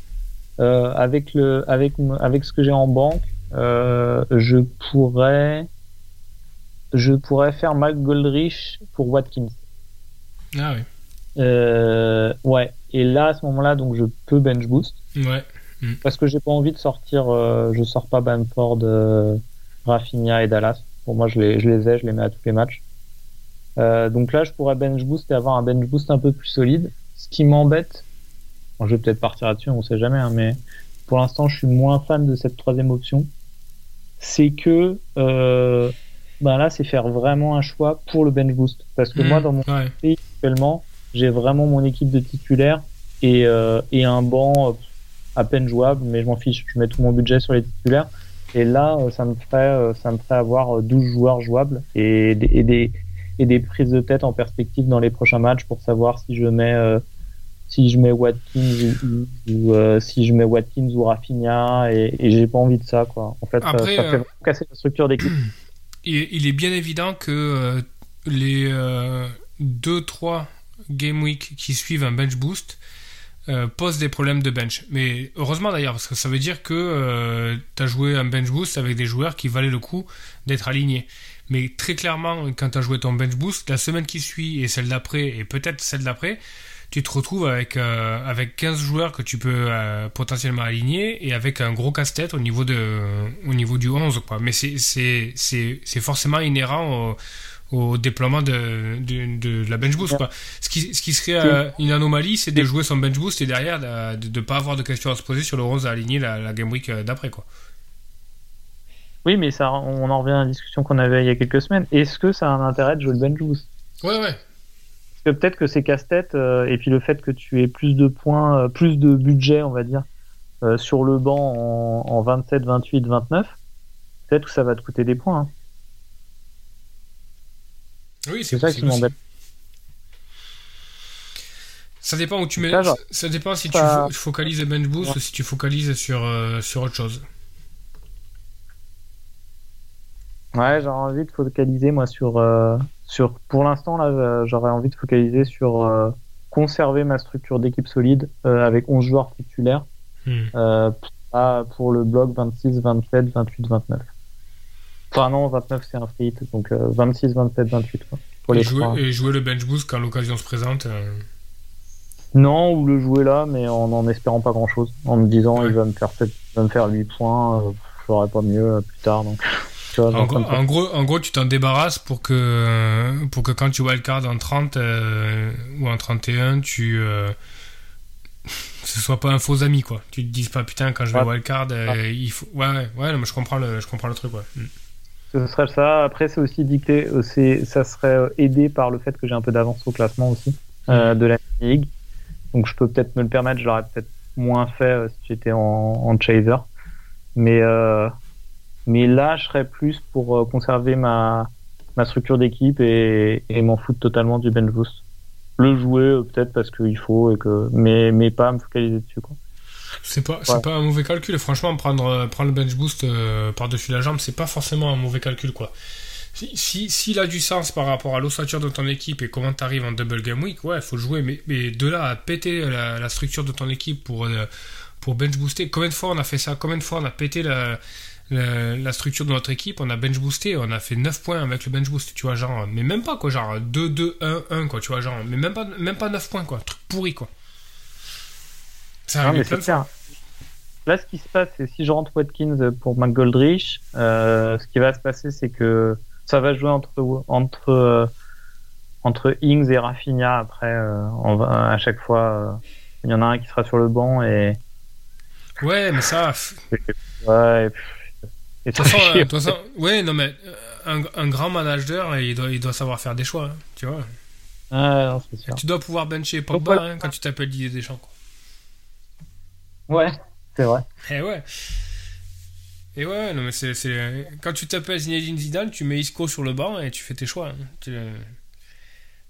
avec, le, avec, avec ce que j'ai en banque, je pourrais je pourrais faire Mac Goldrich pour Watkins. Ah oui. ouais. Et là, à ce moment-là, donc je peux bench boost. Ouais. Mm. Parce que j'ai pas envie de sortir, euh, je sors pas Bamford, euh, Rafinha et Dallas. Pour moi, je les, je les ai, je les mets à tous les matchs. Euh, donc là, je pourrais bench boost et avoir un bench boost un peu plus solide. Ce qui m'embête, bon, je vais peut-être partir là-dessus, on sait jamais, hein, mais pour l'instant, je suis moins fan de cette troisième option. C'est que euh, ben là, c'est faire vraiment un choix pour le bench boost. Parce que moi, Mmh, dans mon pays, actuellement, j'ai vraiment mon équipe de titulaires et, euh, et un banc à peine jouable, mais je m'en fiche, je mets tout mon budget sur les titulaires. Et là, euh, ça me ferait, euh, ça me ferait avoir euh, 12 joueurs jouables et des, et des, et des prises de tête en perspective dans les prochains matchs pour savoir si je mets, euh, si je mets Watkins ou, ou- euh, si je mets Watkins ou Rafinha et, et j'ai pas envie de ça, quoi. En fait, ça- Après, ça, euh, fait vraiment casser la structure d'équipe. [clears throat] il, il est bien évident que euh, les 2-3 game week qui suivent un bench boost euh, posent des problèmes de bench. Mais heureusement d'ailleurs, parce que ça veut dire que tu as joué un bench boost avec des joueurs qui valaient le coup d'être alignés. Mais très clairement, quand tu as joué ton bench boost, la semaine qui suit et celle d'après, et peut-être celle d'après, tu te retrouves avec, euh, avec 15 joueurs que tu peux euh, potentiellement aligner et avec un gros casse-tête au, niveau au niveau du 11. Quoi. Mais c'est forcément inhérent au, au déploiement de, de, de la bench boost. Quoi. Ce, qui, ce qui serait euh, une anomalie, c'est de jouer son bench boost et derrière de ne pas avoir de questions à se poser sur le 11 à aligner la, la game week euh, d'après. quoi. Oui, mais ça, on en revient à la discussion qu'on avait il y a quelques semaines. Est-ce que ça a un intérêt de jouer le bench boost? Ouais, ouais. Parce que peut-être que c'est casse-tête, euh, et puis le fait que tu aies plus de points, euh, plus de budget, on va dire, euh, sur le banc en, en 27, 28, 29, peut-être que ça va te coûter des points. hein. Oui, C'est ça qui m'embête. Ça dépend où tu mets. Ça, genre, ça dépend si tu ça- fo- focalises le bench boost ou si tu focalises sur, euh, sur autre chose. Ouais, j'aurais envie de focaliser, moi, sur. euh, sur pour l'instant, là, euh, j'aurais envie de focaliser sur euh, conserver ma structure d'équipe solide euh, avec 11 joueurs titulaires Hmm. euh, pour, ah, pour le bloc 26, 27, 28, 29. Enfin, non, 29, c'est un free hit, donc euh, 26, 27, 28, quoi. Pour Et les jouer, et jouer le bench boost quand l'occasion se présente. euh, Non, ou le jouer là, mais en en espérant pas grand chose. En me disant, Ouais. il va me faire il va me faire 8 points, euh, je ferai pas mieux euh, plus tard, donc. [laughs] Vois, En gros, en gros, en gros, tu t'en débarrasses pour que, pour que quand tu wildcard en 30 euh, ou en 31, tu, euh, [laughs] ce soit pas un faux ami, quoi. Tu te dises pas, putain, quand je vais Ouais. wildcard, euh, il faut. Ouais, ouais, ouais, non, mais je comprends le, je comprends le truc, ouais. Mm. Ce serait ça. Après, c'est aussi dicté, ça serait euh, aidé par le fait que j'ai un peu d'avance au classement aussi euh, de la ligue. Donc, je peux peut-être me le permettre. Je l'aurais peut-être moins fait euh, si j'étais en, en chaser. Mais, euh, mais là, je serais plus pour conserver ma, ma structure d'équipe et, et m'en foutre totalement du bench boost. Le jouer peut-être parce qu'il faut et que, mais, mais pas me focaliser dessus, quoi. C'est pas, Ouais. pas un mauvais calcul. Franchement, prendre, euh, prendre le bench boost euh, par-dessus la jambe, c'est pas forcément un mauvais calcul, quoi. Si, si, s'il a du sens par rapport à l'ossature de ton équipe et comment t'arrives en double game week, ouais, faut le jouer. Mais, mais de là à péter la, la structure de ton équipe pour, euh, pour bench booster, combien de fois on a fait ça? Combien de fois on a pété la, la, la structure de notre équipe? On a bench boosté, on a fait 9 points avec le bench boost, tu vois, genre, mais même pas, quoi, genre 2, 2, 1, 1, quoi, tu vois, genre, mais même pas, même pas 9 points, quoi, truc pourri, quoi. Ça Non, mais clair. Là, ce qui se passe, c'est si je rentre Watkins pour McGoldrich, euh, ce qui va se passer, c'est que ça va jouer entre entre euh, entre Ings et Rafinha. Après, euh, on va, à chaque fois, il y en a un qui sera sur le banc et Ouais, mais ça, [laughs] ouais. Et, et De toute façon, de toute façon, ouais, non, mais un, un grand manager, il doit, il doit savoir faire des choix, hein, tu vois. Non, sûr. Tu dois pouvoir bencher Pogba hein, quand tu t'appelles Didier Deschamps. Quoi. Ouais, c'est vrai. Eh ouais. Et ouais, non, mais c'est, c'est- Quand tu t'appelles Zinedine Zidane, tu mets Isco sur le banc et tu fais tes choix. hein. Tu-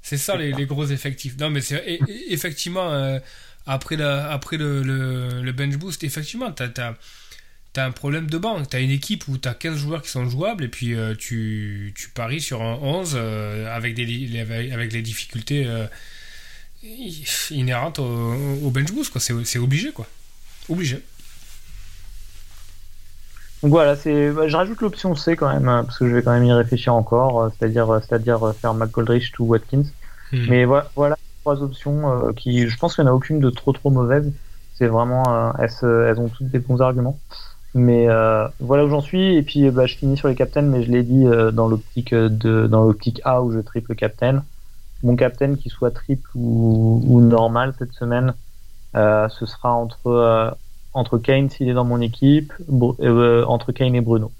C'est ça les, les gros effectifs. Non, mais c'est et- et- effectivement, euh, après, la, après le, le, le bench boost, effectivement, t'as, t'as, t'as un problème de banc. T'as une équipe où t'as 15 joueurs qui sont jouables et puis euh, tu, tu paries sur un 11 euh, avec, des, li- avec, les difficultés euh, inhérentes au, au bench boost. Quoi. C'est, c'est obligé, quoi. Obligé. Donc voilà, c'est, bah, je rajoute l'option C quand même, hein, parce que je vais quand même y réfléchir encore, euh, c'est-à-dire, euh, c'est-à-dire euh, faire McGoldrich ou Watkins. Hmm. Mais voilà, voilà trois options qui, je pense qu'il n'y en a aucune de trop trop mauvaise. C'est vraiment, elles, ont toutes des bons arguments. Mais voilà où j'en suis. Et puis, bah, je finis sur les captains, mais je l'ai dit dans l'optique de, dans l'optique A où je triple captain. Mon captain qui soit triple ou, ou normal cette semaine, ce sera entre euh, entre Kane s'il est dans mon équipe, euh, entre Kane et Bruno.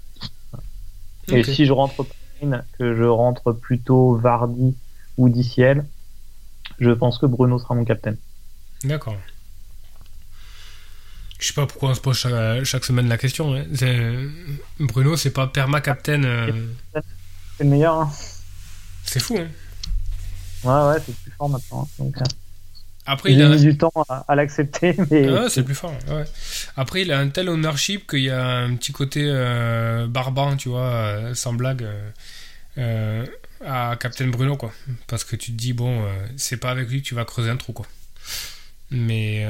Et si je rentre line que je rentre plutôt Vardy ou DCL, je pense que Bruno sera mon capitaine. D'accord. Je sais pas pourquoi on se pose chaque, semaine la question. Hein. Bruno, c'est pas perma captain. Euh. C'est le meilleur. Hein. C'est fou. Hein. Ouais, ouais, c'est plus fort maintenant. Hein. Donc, euh. Après, il, a mis du temps à, l'accepter, [laughs] mais. Ah c'est plus fort. Ouais. Après, il a un tel ownership qu'il y a un petit côté euh, barbant, tu vois, sans blague, à Captain Bruno, quoi. Parce que tu te dis, bon, c'est pas avec lui que tu vas creuser un trou, quoi. Mais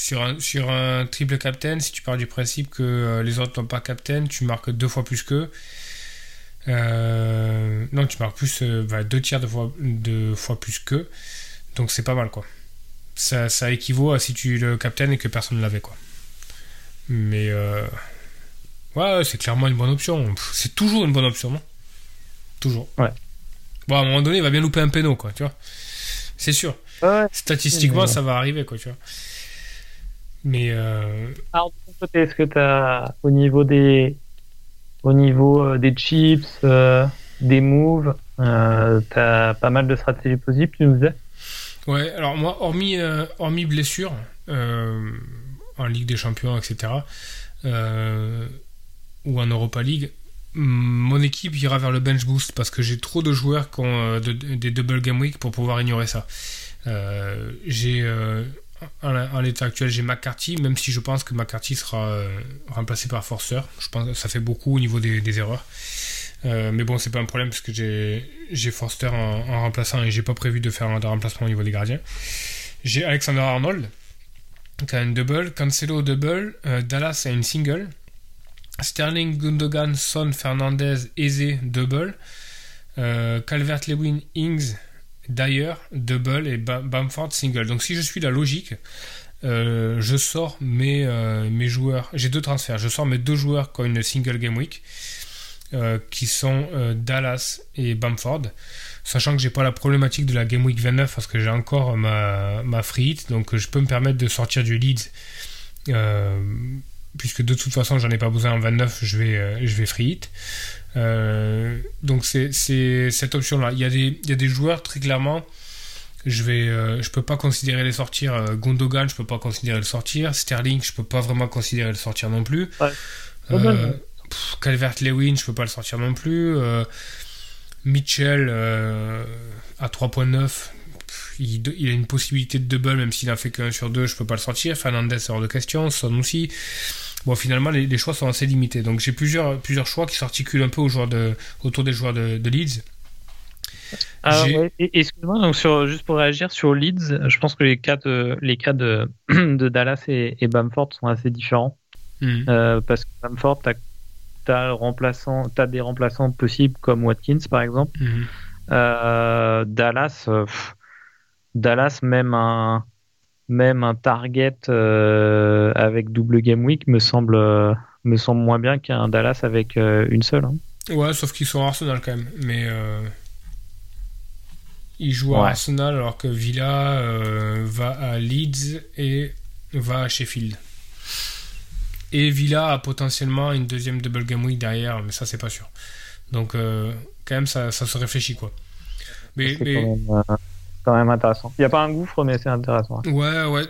sur un, sur un triple captain, si tu pars du principe que euh, les autres n'ont pas captain, tu marques deux fois plus qu'eux. Euh, non, tu marques plus euh, bah, deux tiers de fois, de fois plus qu'eux. Donc c'est pas mal quoi. Ça, ça, équivaut à si tu le captain et que personne ne l'avait quoi. Mais ouais, c'est clairement une bonne option. C'est toujours une bonne option, non? Toujours. Ouais. Bon, à un moment donné, il va bien louper un péno quoi, tu vois. C'est sûr. Statistiquement, ça va arriver quoi, tu vois. Mais. Euh... Alors, de ton côté, est-ce que tu as, au niveau des, au niveau euh, des chips, euh, des moves, euh, tu as pas mal de stratégies possibles, tu nous disais? Ouais, alors moi, hormis, hormis blessure, en Ligue des Champions, etc., ou en Europa League, mon équipe ira vers le bench boost parce que j'ai trop de joueurs qui ont des double game week pour pouvoir ignorer ça. j'ai en, l'état actuel, j'ai McCarthy, même si je pense que McCarthy sera euh, remplacé par Forster. Je pense que ça fait beaucoup au niveau des, erreurs. Euh, mais bon, c'est pas un problème parce que j'ai Forster en, remplaçant et j'ai pas prévu de faire un remplacement au niveau des gardiens. J'ai Alexander Arnold qui a une double, Cancelo double, euh, Dallas a une single, Sterling, Gundogan, Son, Fernandez, Eze double, Calvert-Lewin, Ings, d'ailleurs double et Bamford single. Donc si je suis la logique, euh, je sors mes, euh, mes joueurs. J'ai deux transferts. Je sors mes deux joueurs qui ont une single game week, euh, qui sont Dallas et Bamford. Sachant que j'ai pas la problématique de la game week 29 parce que j'ai encore ma, ma free hit, donc je peux me permettre de sortir du Leeds. puisque de toute façon j'en ai pas besoin en 29, je vais, je vais free hit. Euh, donc c'est cette option-là. Il, y a des, il y a des joueurs très clairement. Je vais, euh, je peux pas considérer les sortir. Euh, Gundogan, je peux pas considérer le sortir. Sterling, je peux pas vraiment considérer le sortir non plus. Calvert Lewin, je peux pas le sortir non plus. Mitchell à 3.9, il, il, a une possibilité de double, même s'il n'a fait qu'un sur deux, je peux pas le sortir. Fernandez hors de question, Son aussi. Bon, finalement, les, choix sont assez limités. Donc, j'ai plusieurs, plusieurs choix qui s'articulent un peu de, autour des joueurs de, Leeds. Ah, excuse-moi, donc sur, juste pour réagir sur Leeds, je pense que les cas de, les cas de, [clears throat] de Dallas et, Bamford sont assez différents. Hmm. Euh, parce que Bamford, tu as, as, des remplaçants possibles comme Watkins, par exemple. Hmm. Euh, Dallas, euh, Dallas, même un, même un target euh, avec double game week me semble, me semble moins bien qu'un Dallas avec une seule. Hein. Ouais, sauf qu'ils sont à Arsenal quand même. Mais ils jouent à Arsenal alors que Villa va à Leeds et va à Sheffield. Et Villa a potentiellement une deuxième double game week derrière, mais ça c'est pas sûr. Donc quand même ça, ça, se réfléchit quoi. Mais, mais quand même intéressant. Il n'y a pas un gouffre, mais c'est intéressant. Ouais, ouais.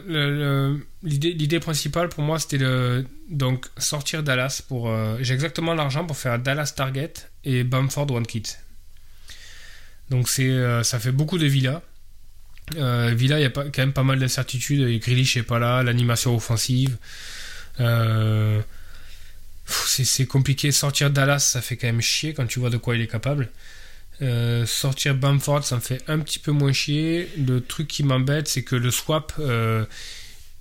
L'idée principale pour moi, c'était de donc, sortir Dallas. pour. Euh, j'ai exactement l'argent pour faire Dallas Target et Bamford One Kit. Donc, c'est, euh, ça fait beaucoup de Villa. Euh, Villa, il y a pas, quand même pas mal d'incertitudes. Grealish n'est pas là, l'animation offensive. C'est compliqué. Sortir Dallas, ça fait quand même chier quand tu vois de quoi il est capable. Euh, sortir Bamford, ça me fait un petit peu moins chier. Le truc qui m'embête, c'est que le swap, euh,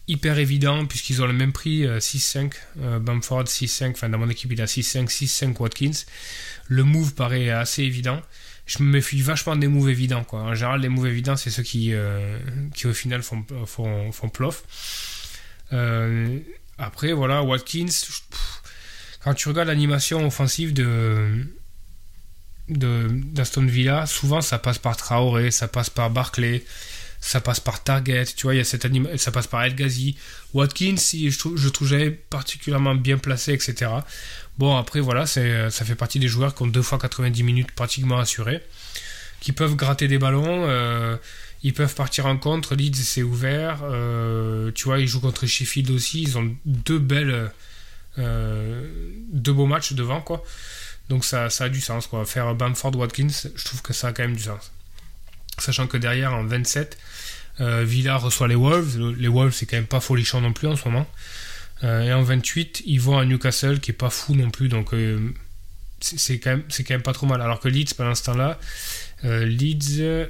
hyper évident, puisqu'ils ont le même prix, 6-5. Euh, Bamford 6-5, enfin dans mon équipe il a 6-5, 6-5 Watkins. Le move paraît assez évident. Je me méfie vachement des moves évidents. Quoi. En général, les moves évidents, c'est ceux qui, au final font, font, font plof. Après, voilà, Watkins, quand tu regardes l'animation offensive de d'Aston Villa, souvent ça passe par Traoré, ça passe par Barclay, ça passe par Target, tu vois, il y a cette ça passe par El Ghazi. Watkins, je trouve, je trouve particulièrement bien placé, etc. Bon, après, voilà, ça fait partie des joueurs qui ont deux fois 90 minutes pratiquement assurées, qui peuvent gratter des ballons, euh, ils peuvent partir en contre. Leeds, c'est ouvert. Euh, tu vois, ils jouent contre Sheffield aussi. Ils ont deux belles. Euh, deux beaux matchs devant, quoi. Donc ça, ça a du sens, quoi. Faire Bamford Watkins, je trouve que ça a quand même du sens. Sachant que derrière, en 27, euh, Villa reçoit les Wolves. Les Wolves, c'est quand même pas folichon non plus en ce moment. Et en 28, ils vont à Newcastle, qui est pas fou non plus. Donc c'est quand, même, quand même pas trop mal. Alors que Leeds, pendant ce temps-là, Leeds,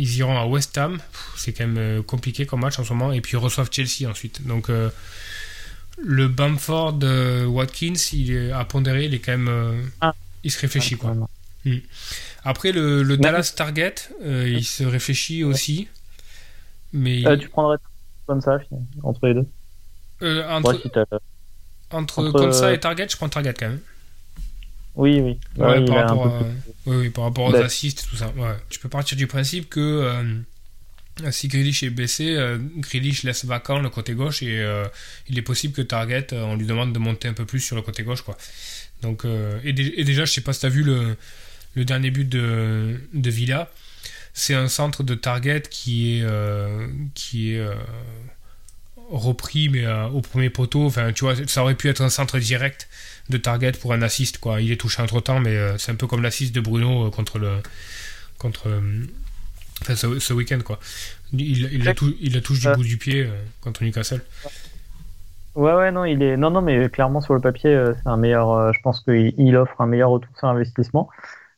ils iront à West Ham. C'est quand même compliqué comme match en ce moment. Et puis ils reçoivent Chelsea ensuite. Donc le Bamford Watkins, il est à pondérer, il est quand même. Ah. Il se réfléchit, quoi. Hmm. Après, le, Dallas Target, il se réfléchit aussi. Mais euh, tu prendrais comme ça entre les deux? Euh, entre, entre, Konsa et Target, je prends Target quand même. Oui, oui. Ouais, par, rapport à... oui, par, rapport aux assists, tout ça. Ouais. Tu peux partir du principe que euh, si Grealish est baissé, euh, Grealish laisse vacant le côté gauche et il est possible que Target, on lui demande de monter un peu plus sur le côté gauche. Quoi. Donc, et, et, déjà, je sais pas si tu as vu le, le dernier but de, de Villa c'est un centre de target qui est, euh, qui est euh, repris mais euh, au premier poteau. Enfin, tu vois, ça aurait pu être un centre direct de target pour un assist. Quoi. Il est touché entre temps, mais c'est un peu comme l'assist de Bruno contre le contre enfin, ce, week-end. Quoi. Il, il, la touche, il la touche du bout du pied contre Newcastle. Ouais, ouais, non, il est, non, non, mais clairement sur le papier, c'est un meilleur. je pense qu'il offre un meilleur retour sur investissement.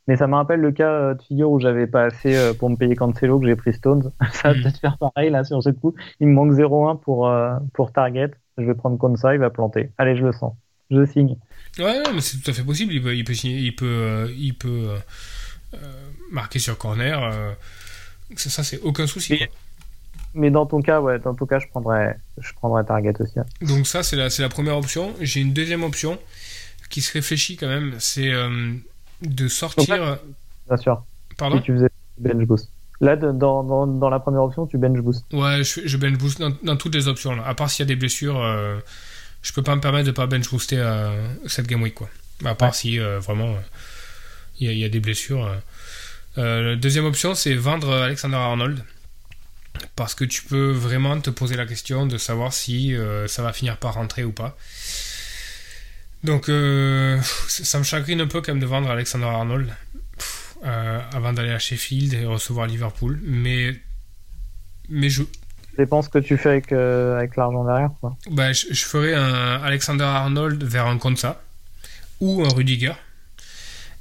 Mais ça me rappelle le cas euh, de figure où j'avais pas assez euh, pour me payer Cancelo, que j'ai pris Stones. [laughs] ça va hmm. peut-être faire pareil là sur ce coup. Il me manque 0-1 pour, euh, pour Target. Je vais prendre Konsa, il va planter. Allez, je le sens. Je signe. Ouais, mais c'est tout à fait possible. Il peut, il peut, il peut, il peut marquer sur corner. ça, c'est aucun souci. Mais, dans ton cas, ouais, dans ton cas, je prendrais, je prendrais Target aussi. Donc ça, c'est la, c'est la première option. J'ai une deuxième option qui se réfléchit quand même. C'est de sortir. bien sûr. Pardon tu faisais bench boost. Là, dans, dans, dans, la première option, tu bench boost. Ouais, je, je bench boost dans, toutes les options. Là. À part s'il y a des blessures, euh, je peux pas me permettre de pas bench booster à cette game week. Quoi. À part si euh, vraiment il y, y, a des blessures. Euh, la deuxième option, c'est vendre Alexander Arnold. Parce que tu peux vraiment te poser la question de savoir si ça va finir par rentrer ou pas. Donc, euh, ça me chagrine un peu quand même de vendre Alexander Arnold euh, avant d'aller à Sheffield et recevoir Liverpool. Mais, mais je. Ça dépend ce que tu fais avec, euh, avec l'argent derrière. Quoi. Bah, je, ferais un Alexander Arnold vers un Konsa ou un Rudiger.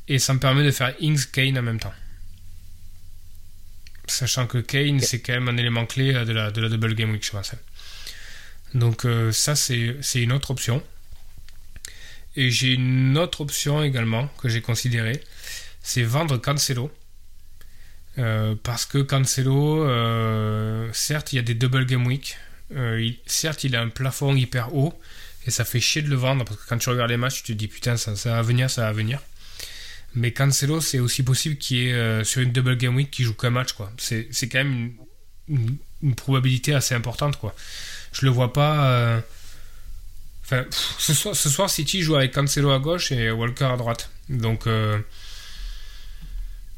Et ça me permet de faire Ings Kane en même temps. Sachant que Kane, c'est quand même un élément clé de la, de la double game week, je pense. Donc, ça, c'est une autre option. Et j'ai une autre option également que j'ai considérée, c'est vendre Cancelo. Euh, parce que Cancelo, euh, certes, il y a des double game week. Euh, certes, il a un plafond hyper haut. Et ça fait chier de le vendre parce que quand tu regardes les matchs, tu te dis putain, ça, va venir, ça va venir. Mais Cancelo, c'est aussi possible qu'il ait sur une double game week qui joue qu'un match. C'est quand même une, une, probabilité assez importante. quoi. Je le vois pas ce, soir, ce soir, City joue avec Cancelo à gauche et Walker à droite. Donc. Euh...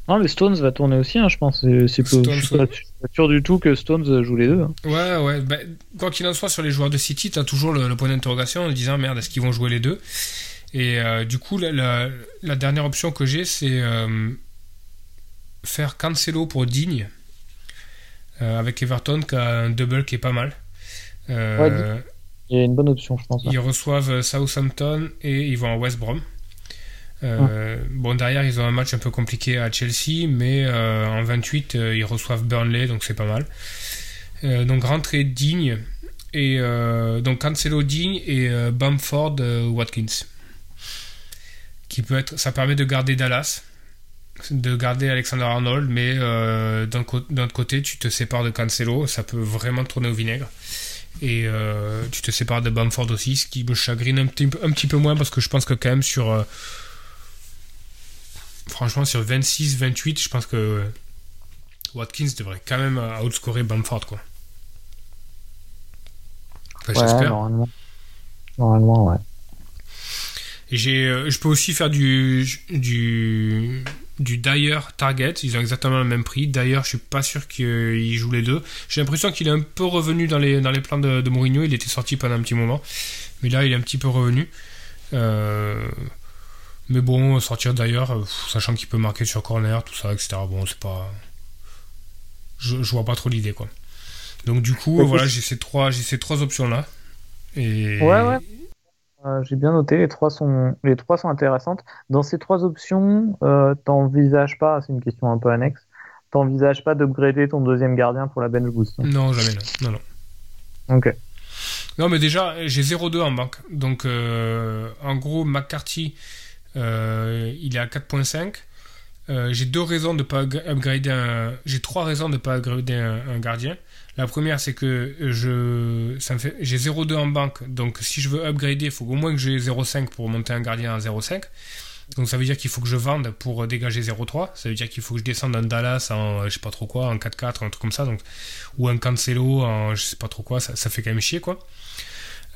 Non, mais Stones va tourner aussi, hein, je pense. C'est pas, sûr du tout que Stones joue les deux. Hein. Ouais, ouais. Bah, quoi qu'il en soit, sur les joueurs de City, tu as toujours le, point d'interrogation en disant merde, est-ce qu'ils vont jouer les deux? Et euh, du coup, la, la, dernière option que j'ai, c'est euh, faire Cancelo pour Digne euh, avec Everton qui a un double qui est pas mal. Ouais, il y a une bonne option, je pense. Ils reçoivent euh, Southampton et ils vont à West Brom. Euh, bon, derrière, ils ont un match un peu compliqué à Chelsea, mais euh, en 28, ils reçoivent Burnley, donc c'est pas mal. donc, rentrée digne. Et donc, Cancelo digne et Bamford Watkins. Qui peut être, ça permet de garder Dallas, de garder Alexander Arnold, mais d'un autre côté, tu te sépares de Cancelo, ça peut vraiment tourner au vinaigre. Et euh, tu te sépares de Bamford aussi, ce qui me chagrine un petit, un petit peu moins parce que je pense que quand même sur... Euh, franchement, sur 26, 28, je pense que Watkins devrait quand même outscorer Bamford, quoi. Enfin, ouais, normalement. Normalement, ouais. J'ai, euh, je peux aussi faire du, du, du Dyer Target. Ils ont exactement le même prix. D'ailleurs, je suis pas sûr qu'il joue les deux. J'ai l'impression qu'il est un peu revenu dans les, dans les plans de, de, Mourinho. Il était sorti pendant un petit moment. Mais là, il est un petit peu revenu. Euh, mais bon, sortir d'ailleurs, sachant qu'il peut marquer sur corner, tout ça, etc. Bon, c'est pas. Je, je vois pas trop l'idée, quoi. Donc, du coup, voilà, j'ai ces trois, j'ai ces trois options-là. Et... Ouais, ouais. Euh, j'ai bien noté, les trois, sont, les trois sont intéressantes. Dans ces trois options, euh, t'envisages pas, c'est une question un peu annexe, t'envisages pas d'upgrader ton deuxième gardien pour la bench boost Non, jamais, non. non, non. Ok. Non, mais déjà, j'ai 0,2 en banque. Donc, euh, en gros, McCarthy, euh, il est à 4,5. Euh, j'ai deux raisons de pas upgrader un... J'ai trois raisons de pas upgrader un, gardien. La première, c'est que je, ça me fait, j'ai 0,2 en banque, donc si je veux upgrader, il faut au moins que j'ai 0,5 pour monter un gardien à 0,5. Donc ça veut dire qu'il faut que je vende pour dégager 0,3. Ça veut dire qu'il faut que je descende un Dallas en je sais pas trop quoi, en 4-4, un truc comme ça, donc ou un Cancelo en je sais pas trop quoi. Ça, ça fait quand même chier quoi.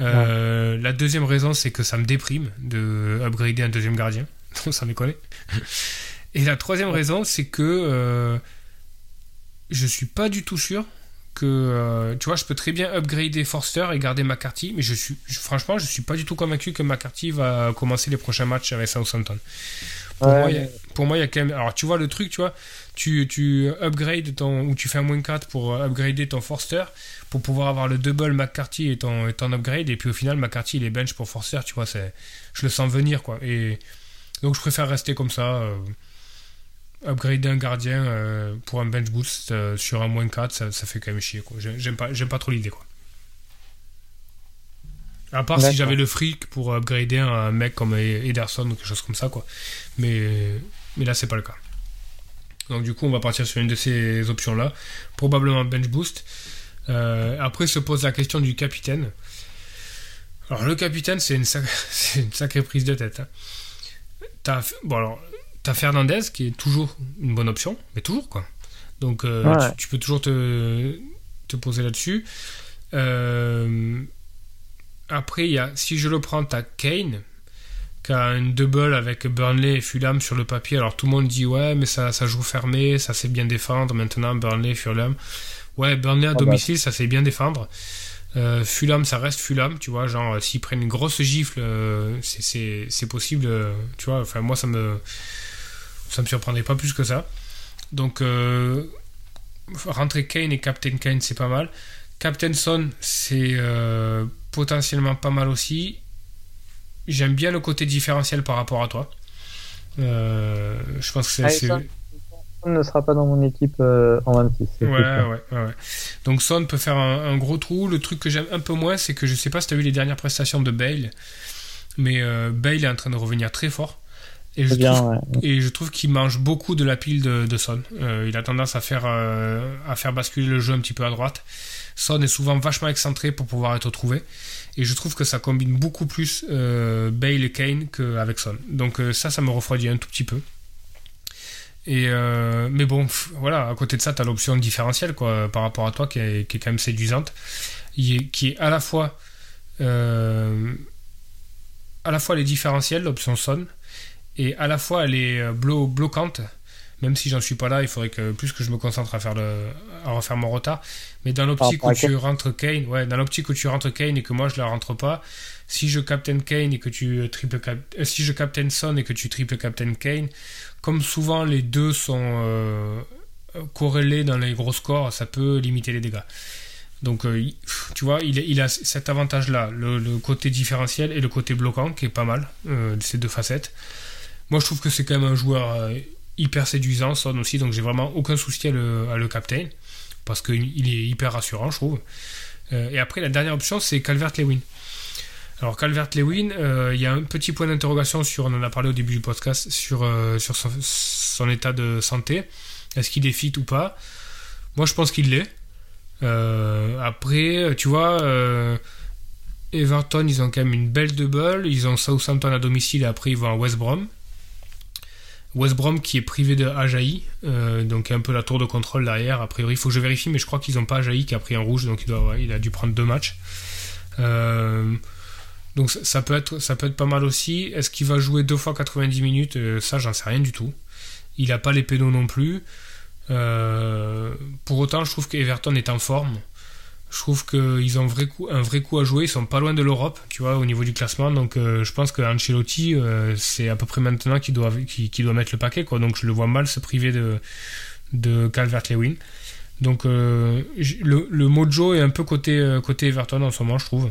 Euh, La deuxième raison, c'est que ça me déprime de upgrader un deuxième gardien. [laughs] ça m'éconne. Et la troisième raison, c'est que euh, je suis pas du tout sûr que euh, tu vois, je peux très bien upgrader Forster et garder McCarthy, mais je suis franchement, je suis pas du tout convaincu que McCarthy va commencer les prochains matchs avec Southampton. Pour, moi, pour moi, il y a quand même. Alors, tu vois le truc, tu vois, tu, tu upgrades ton. ou tu fais un moins 4 pour upgrader ton Forster pour pouvoir avoir le double McCarthy et ton, et ton upgrade, et puis au final, McCarthy il est bench pour Forster, tu vois, c'est, je le sens venir, quoi. Et donc, je préfère rester comme ça. Euh, upgrader un gardien euh, pour un bench boost euh, sur un moins 4, ça, ça, fait quand même chier. Quoi. J'aime, pas, j'aime pas trop l'idée. Quoi. À part si j'avais le fric pour upgrader un mec comme Ederson ou quelque chose comme ça. Quoi. Mais, mais là, c'est pas le cas. Donc du coup, on va partir sur une de ces options-là. Probablement bench boost. Euh, après se pose la question du capitaine. Alors le capitaine, c'est une, [laughs] une sacrée prise de tête. Hein. Bon alors, T'as Fernandez qui est toujours une bonne option, mais toujours quoi. Donc euh, tu, peux toujours te, te poser là-dessus. Euh, après, y a, si je le prends, t'as Kane qui a une double avec Burnley et Fulham sur le papier. Alors tout le monde dit ouais, mais ça, ça joue fermé, ça sait bien défendre. Maintenant, Burnley, Fulham. Ouais, Burnley à ah bah. domicile, ça sait bien défendre. Euh, Fulham, ça reste Fulham, tu vois. Genre, s'ils prennent une grosse gifle, c'est possible, tu vois. Enfin, moi, ça me ça me surprendrait pas plus que ça. Donc, euh, rentrer Kane et Captain Kane, c'est pas mal. Captain Son, c'est euh, potentiellement pas mal aussi. J'aime bien le côté différentiel par rapport à toi. Euh, je pense que c'est. Son ne sera pas dans mon équipe en 26. Ouais, ouais, ouais, Donc Son peut faire un, gros trou. Le truc que j'aime un peu moins, c'est que je sais pas si tu as vu les dernières prestations de Bale, mais Bale est en train de revenir très fort. Et je, trouve, et je trouve qu'il mange beaucoup de la pile de, Son. Euh, il a tendance à faire, euh, à faire basculer le jeu un petit peu à droite. Son est souvent vachement excentré pour pouvoir être trouvé. Et je trouve que ça combine beaucoup plus euh, Bale et Kane qu'avec Son. Donc ça, ça me refroidit un tout petit peu. Et mais bon, voilà, à côté de ça, tu as l'option différentielle quoi, par rapport à toi qui est, qui est quand même séduisante. Qui est, à la fois à la fois les différentiels, l'option Son, et à la fois elle est euh, bloquante même si j'en suis pas là, il faudrait que plus que je me concentre à faire le, à refaire mon retard. Mais dans l'optique où tu rentres Kane, ouais, dans l'optique où tu rentres Kane et que moi je la rentre pas, si je captain Kane et que tu euh, triple cap, euh, si je captain Son et que tu triple captain Kane, comme souvent les deux sont corrélés dans les gros scores, ça peut limiter les dégâts. Donc, tu vois, il, il, a cet avantage-là, le, côté différentiel et le côté bloquant, qui est pas mal, ces deux facettes. Moi, je trouve que c'est quand même un joueur euh, hyper séduisant, Son aussi, donc j'ai vraiment aucun souci à le, captain, parce qu'il est hyper rassurant, je trouve. Euh, et après, la dernière option, c'est Calvert-Lewin. Alors, Calvert-Lewin, euh, il y a un petit point d'interrogation sur, on en a parlé au début du podcast, sur, sur son, état de santé. Est-ce qu'il est fit ou pas? Moi, je pense qu'il l'est. après, tu vois, Everton, ils ont quand même une belle double. Ils ont Southampton à domicile et après, ils vont à West Brom. West Brom qui est privé de Ajaï, euh, donc un peu la tour de contrôle derrière. A priori, il faut que je vérifie, mais je crois qu'ils n'ont pas Ajaï qui a pris un rouge, donc il, a dû prendre deux matchs. Euh, donc ça peut, être, peut être pas mal aussi. Est-ce qu'il va jouer deux fois 90 minutes? Euh, Ça, j'en sais rien du tout. Il n'a pas les pénaux non plus. pour autant, je trouve qu'Everton est en forme je trouve qu'ils ont un vrai, coup, à jouer. Ils sont pas loin de l'Europe, tu vois, au niveau du classement. Donc, euh, je pense que Ancelotti, euh, c'est à peu près maintenant qu'il doit, mettre le paquet, quoi. Donc, je le vois mal se priver de, Calvert-Lewin. Donc, euh, le, mojo est un peu côté, côté Everton en ce moment, je trouve.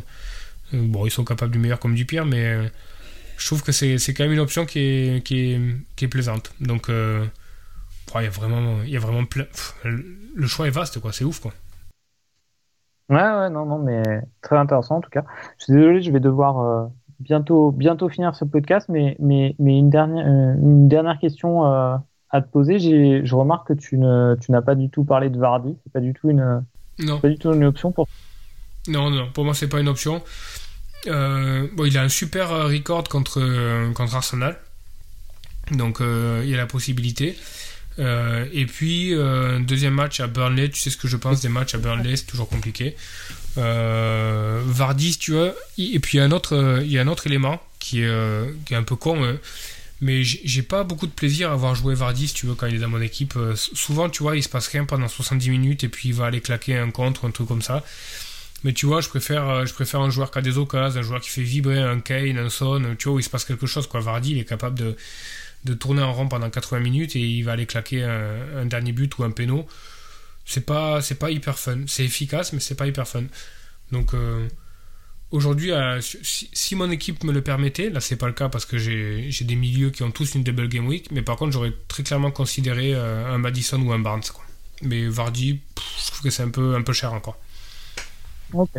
bon, ils sont capables du meilleur comme du pire, mais je trouve que c'est, quand même une option qui est, plaisante. Donc, il y a vraiment, y a vraiment plein... le choix est vaste, quoi. C'est ouf, quoi. Ouais, ouais, non, non, mais très intéressant en tout cas. Je suis désolé, je vais devoir euh, bientôt, bientôt finir ce podcast, mais, mais, mais une dernière, euh, une dernière question euh, à te poser. J'ai, je remarque que tu ne, tu n'as pas du tout parlé de Vardy. C'est pas du tout une, non. pas du tout une option pour. Non, non, pour moi c'est pas une option. bon, il a un super record contre, contre Arsenal, donc il y a la possibilité. Euh, et puis, euh, deuxième match à Burnley, tu sais ce que je pense des matchs à Burnley, c'est toujours compliqué. Euh, Vardy, tu vois. Et puis, il y a un autre, il y a un autre élément qui est, est un peu con, mais j'ai pas beaucoup de plaisir à voir jouer Vardy, tu veux, quand il est dans mon équipe. souvent, tu vois, il se passe rien pendant 70 minutes et puis il va aller claquer un contre, un truc comme ça. Mais tu vois, je préfère, je préfère un joueur qui a des occasions, un joueur qui fait vibrer un Kane, un Son, tu vois, où il se passe quelque chose, quoi. Vardy, il est capable de de tourner en rond pendant 80 minutes et il va aller claquer un, dernier but ou un péno. C'est pas, c'est pas hyper fun. C'est efficace, mais c'est pas hyper fun. Donc euh, aujourd'hui, euh, si, mon équipe me le permettait, là c'est pas le cas parce que j'ai des milieux qui ont tous une double game week, mais par contre j'aurais très clairement considéré euh, un Madison ou un Barnes. Mais Vardy, je trouve que c'est un peu, un peu cher encore. Ok.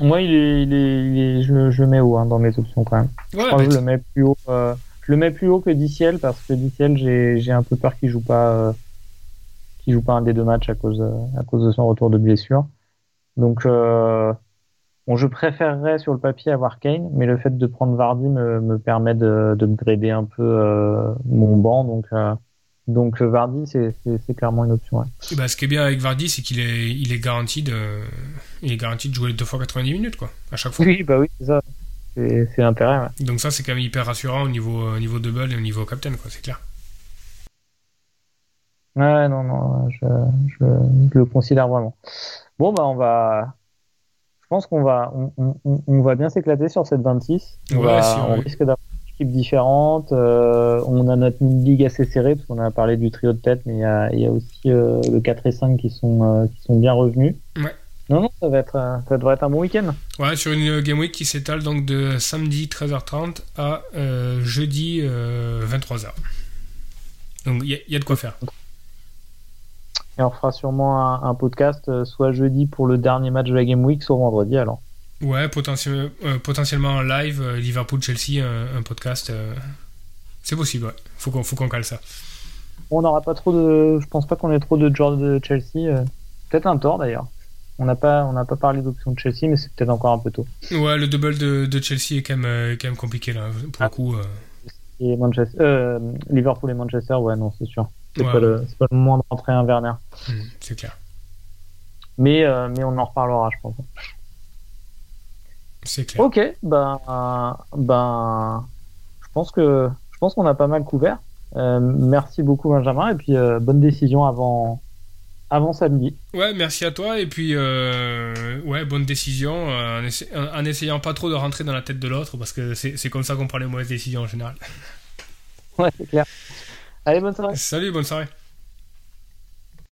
Moi, il est, il est, je, le, je, mets haut hein, dans mes options quand même. je crois que je le mets plus haut. Euh, je le mets plus haut que Diciel parce que Diciel, j'ai un peu peur qu'il joue pas, euh, qu'il joue pas un des deux matchs à cause, à cause de son retour de blessure. Donc, euh, bon, je préférerais sur le papier avoir Kane, mais le fait de prendre Vardy me, me permet de, de grader un peu euh, mon banc. Donc, euh, donc euh, Vardy, c'est clairement une option. Bah, ce qui est bien avec Vardy, c'est qu'il est, il est, garanti de, il est garanti de jouer deux fois 90 minutes, quoi, à chaque fois. Oui, bah oui, c'est ça. C'est l'intérêt. Donc ça, c'est quand même hyper rassurant au niveau, au niveau double et au niveau captain, quoi, c'est clair. Ouais, non, non, je, je, le considère vraiment. Bon, bah, on va. Je pense qu'on va, on, on, on, va bien s'éclater sur cette 26. On, ouais, on risque d'avoir différentes. Euh, on a notre ligue assez serrée, parce qu'on a parlé du trio de tête, mais il y a, y a, aussi euh, le 4 et 5 qui sont, euh, qui sont bien revenus. Ouais. Non, non, ça, va être, ça devrait être un bon week-end. Ouais, sur une game week qui s'étale donc de samedi 13h30 à jeudi 23h. Donc il y, a de quoi faire. Et on fera sûrement un, un podcast soit jeudi pour le dernier match de la game week, soit vendredi alors. Ouais, euh, potentiellement en live, euh, Liverpool-Chelsea, un, podcast. Euh, c'est possible, ouais. Faut qu'on, faut qu'on cale ça. On n'aura pas trop de. Je pense pas qu'on ait trop de joueurs de Chelsea. Peut-être un tort d'ailleurs. On n'a pas, on n'a pas parlé d'option de Chelsea, mais c'est peut-être encore un peu tôt. Ouais, le double de, de Chelsea est quand même, quand même compliqué là, pour le ah. coup. Et Manchester, Liverpool et Manchester, ouais, non, c'est sûr. C'est, pas le, c'est pas le moment de rentrer un Werner. Hmm, c'est clair. Mais, mais on en reparlera, je pense. C'est clair. Ok, ben, ben, je pense que je pense qu'on a pas mal couvert. Euh, merci beaucoup Benjamin et puis euh, bonne décision avant avant samedi. Ouais, merci à toi et puis euh, ouais bonne décision en, en, essayant pas trop de rentrer dans la tête de l'autre parce que c'est comme ça qu'on prend les mauvaises décisions en général. Ouais, c'est clair. Allez, bonne soirée. Salut, bonne soirée.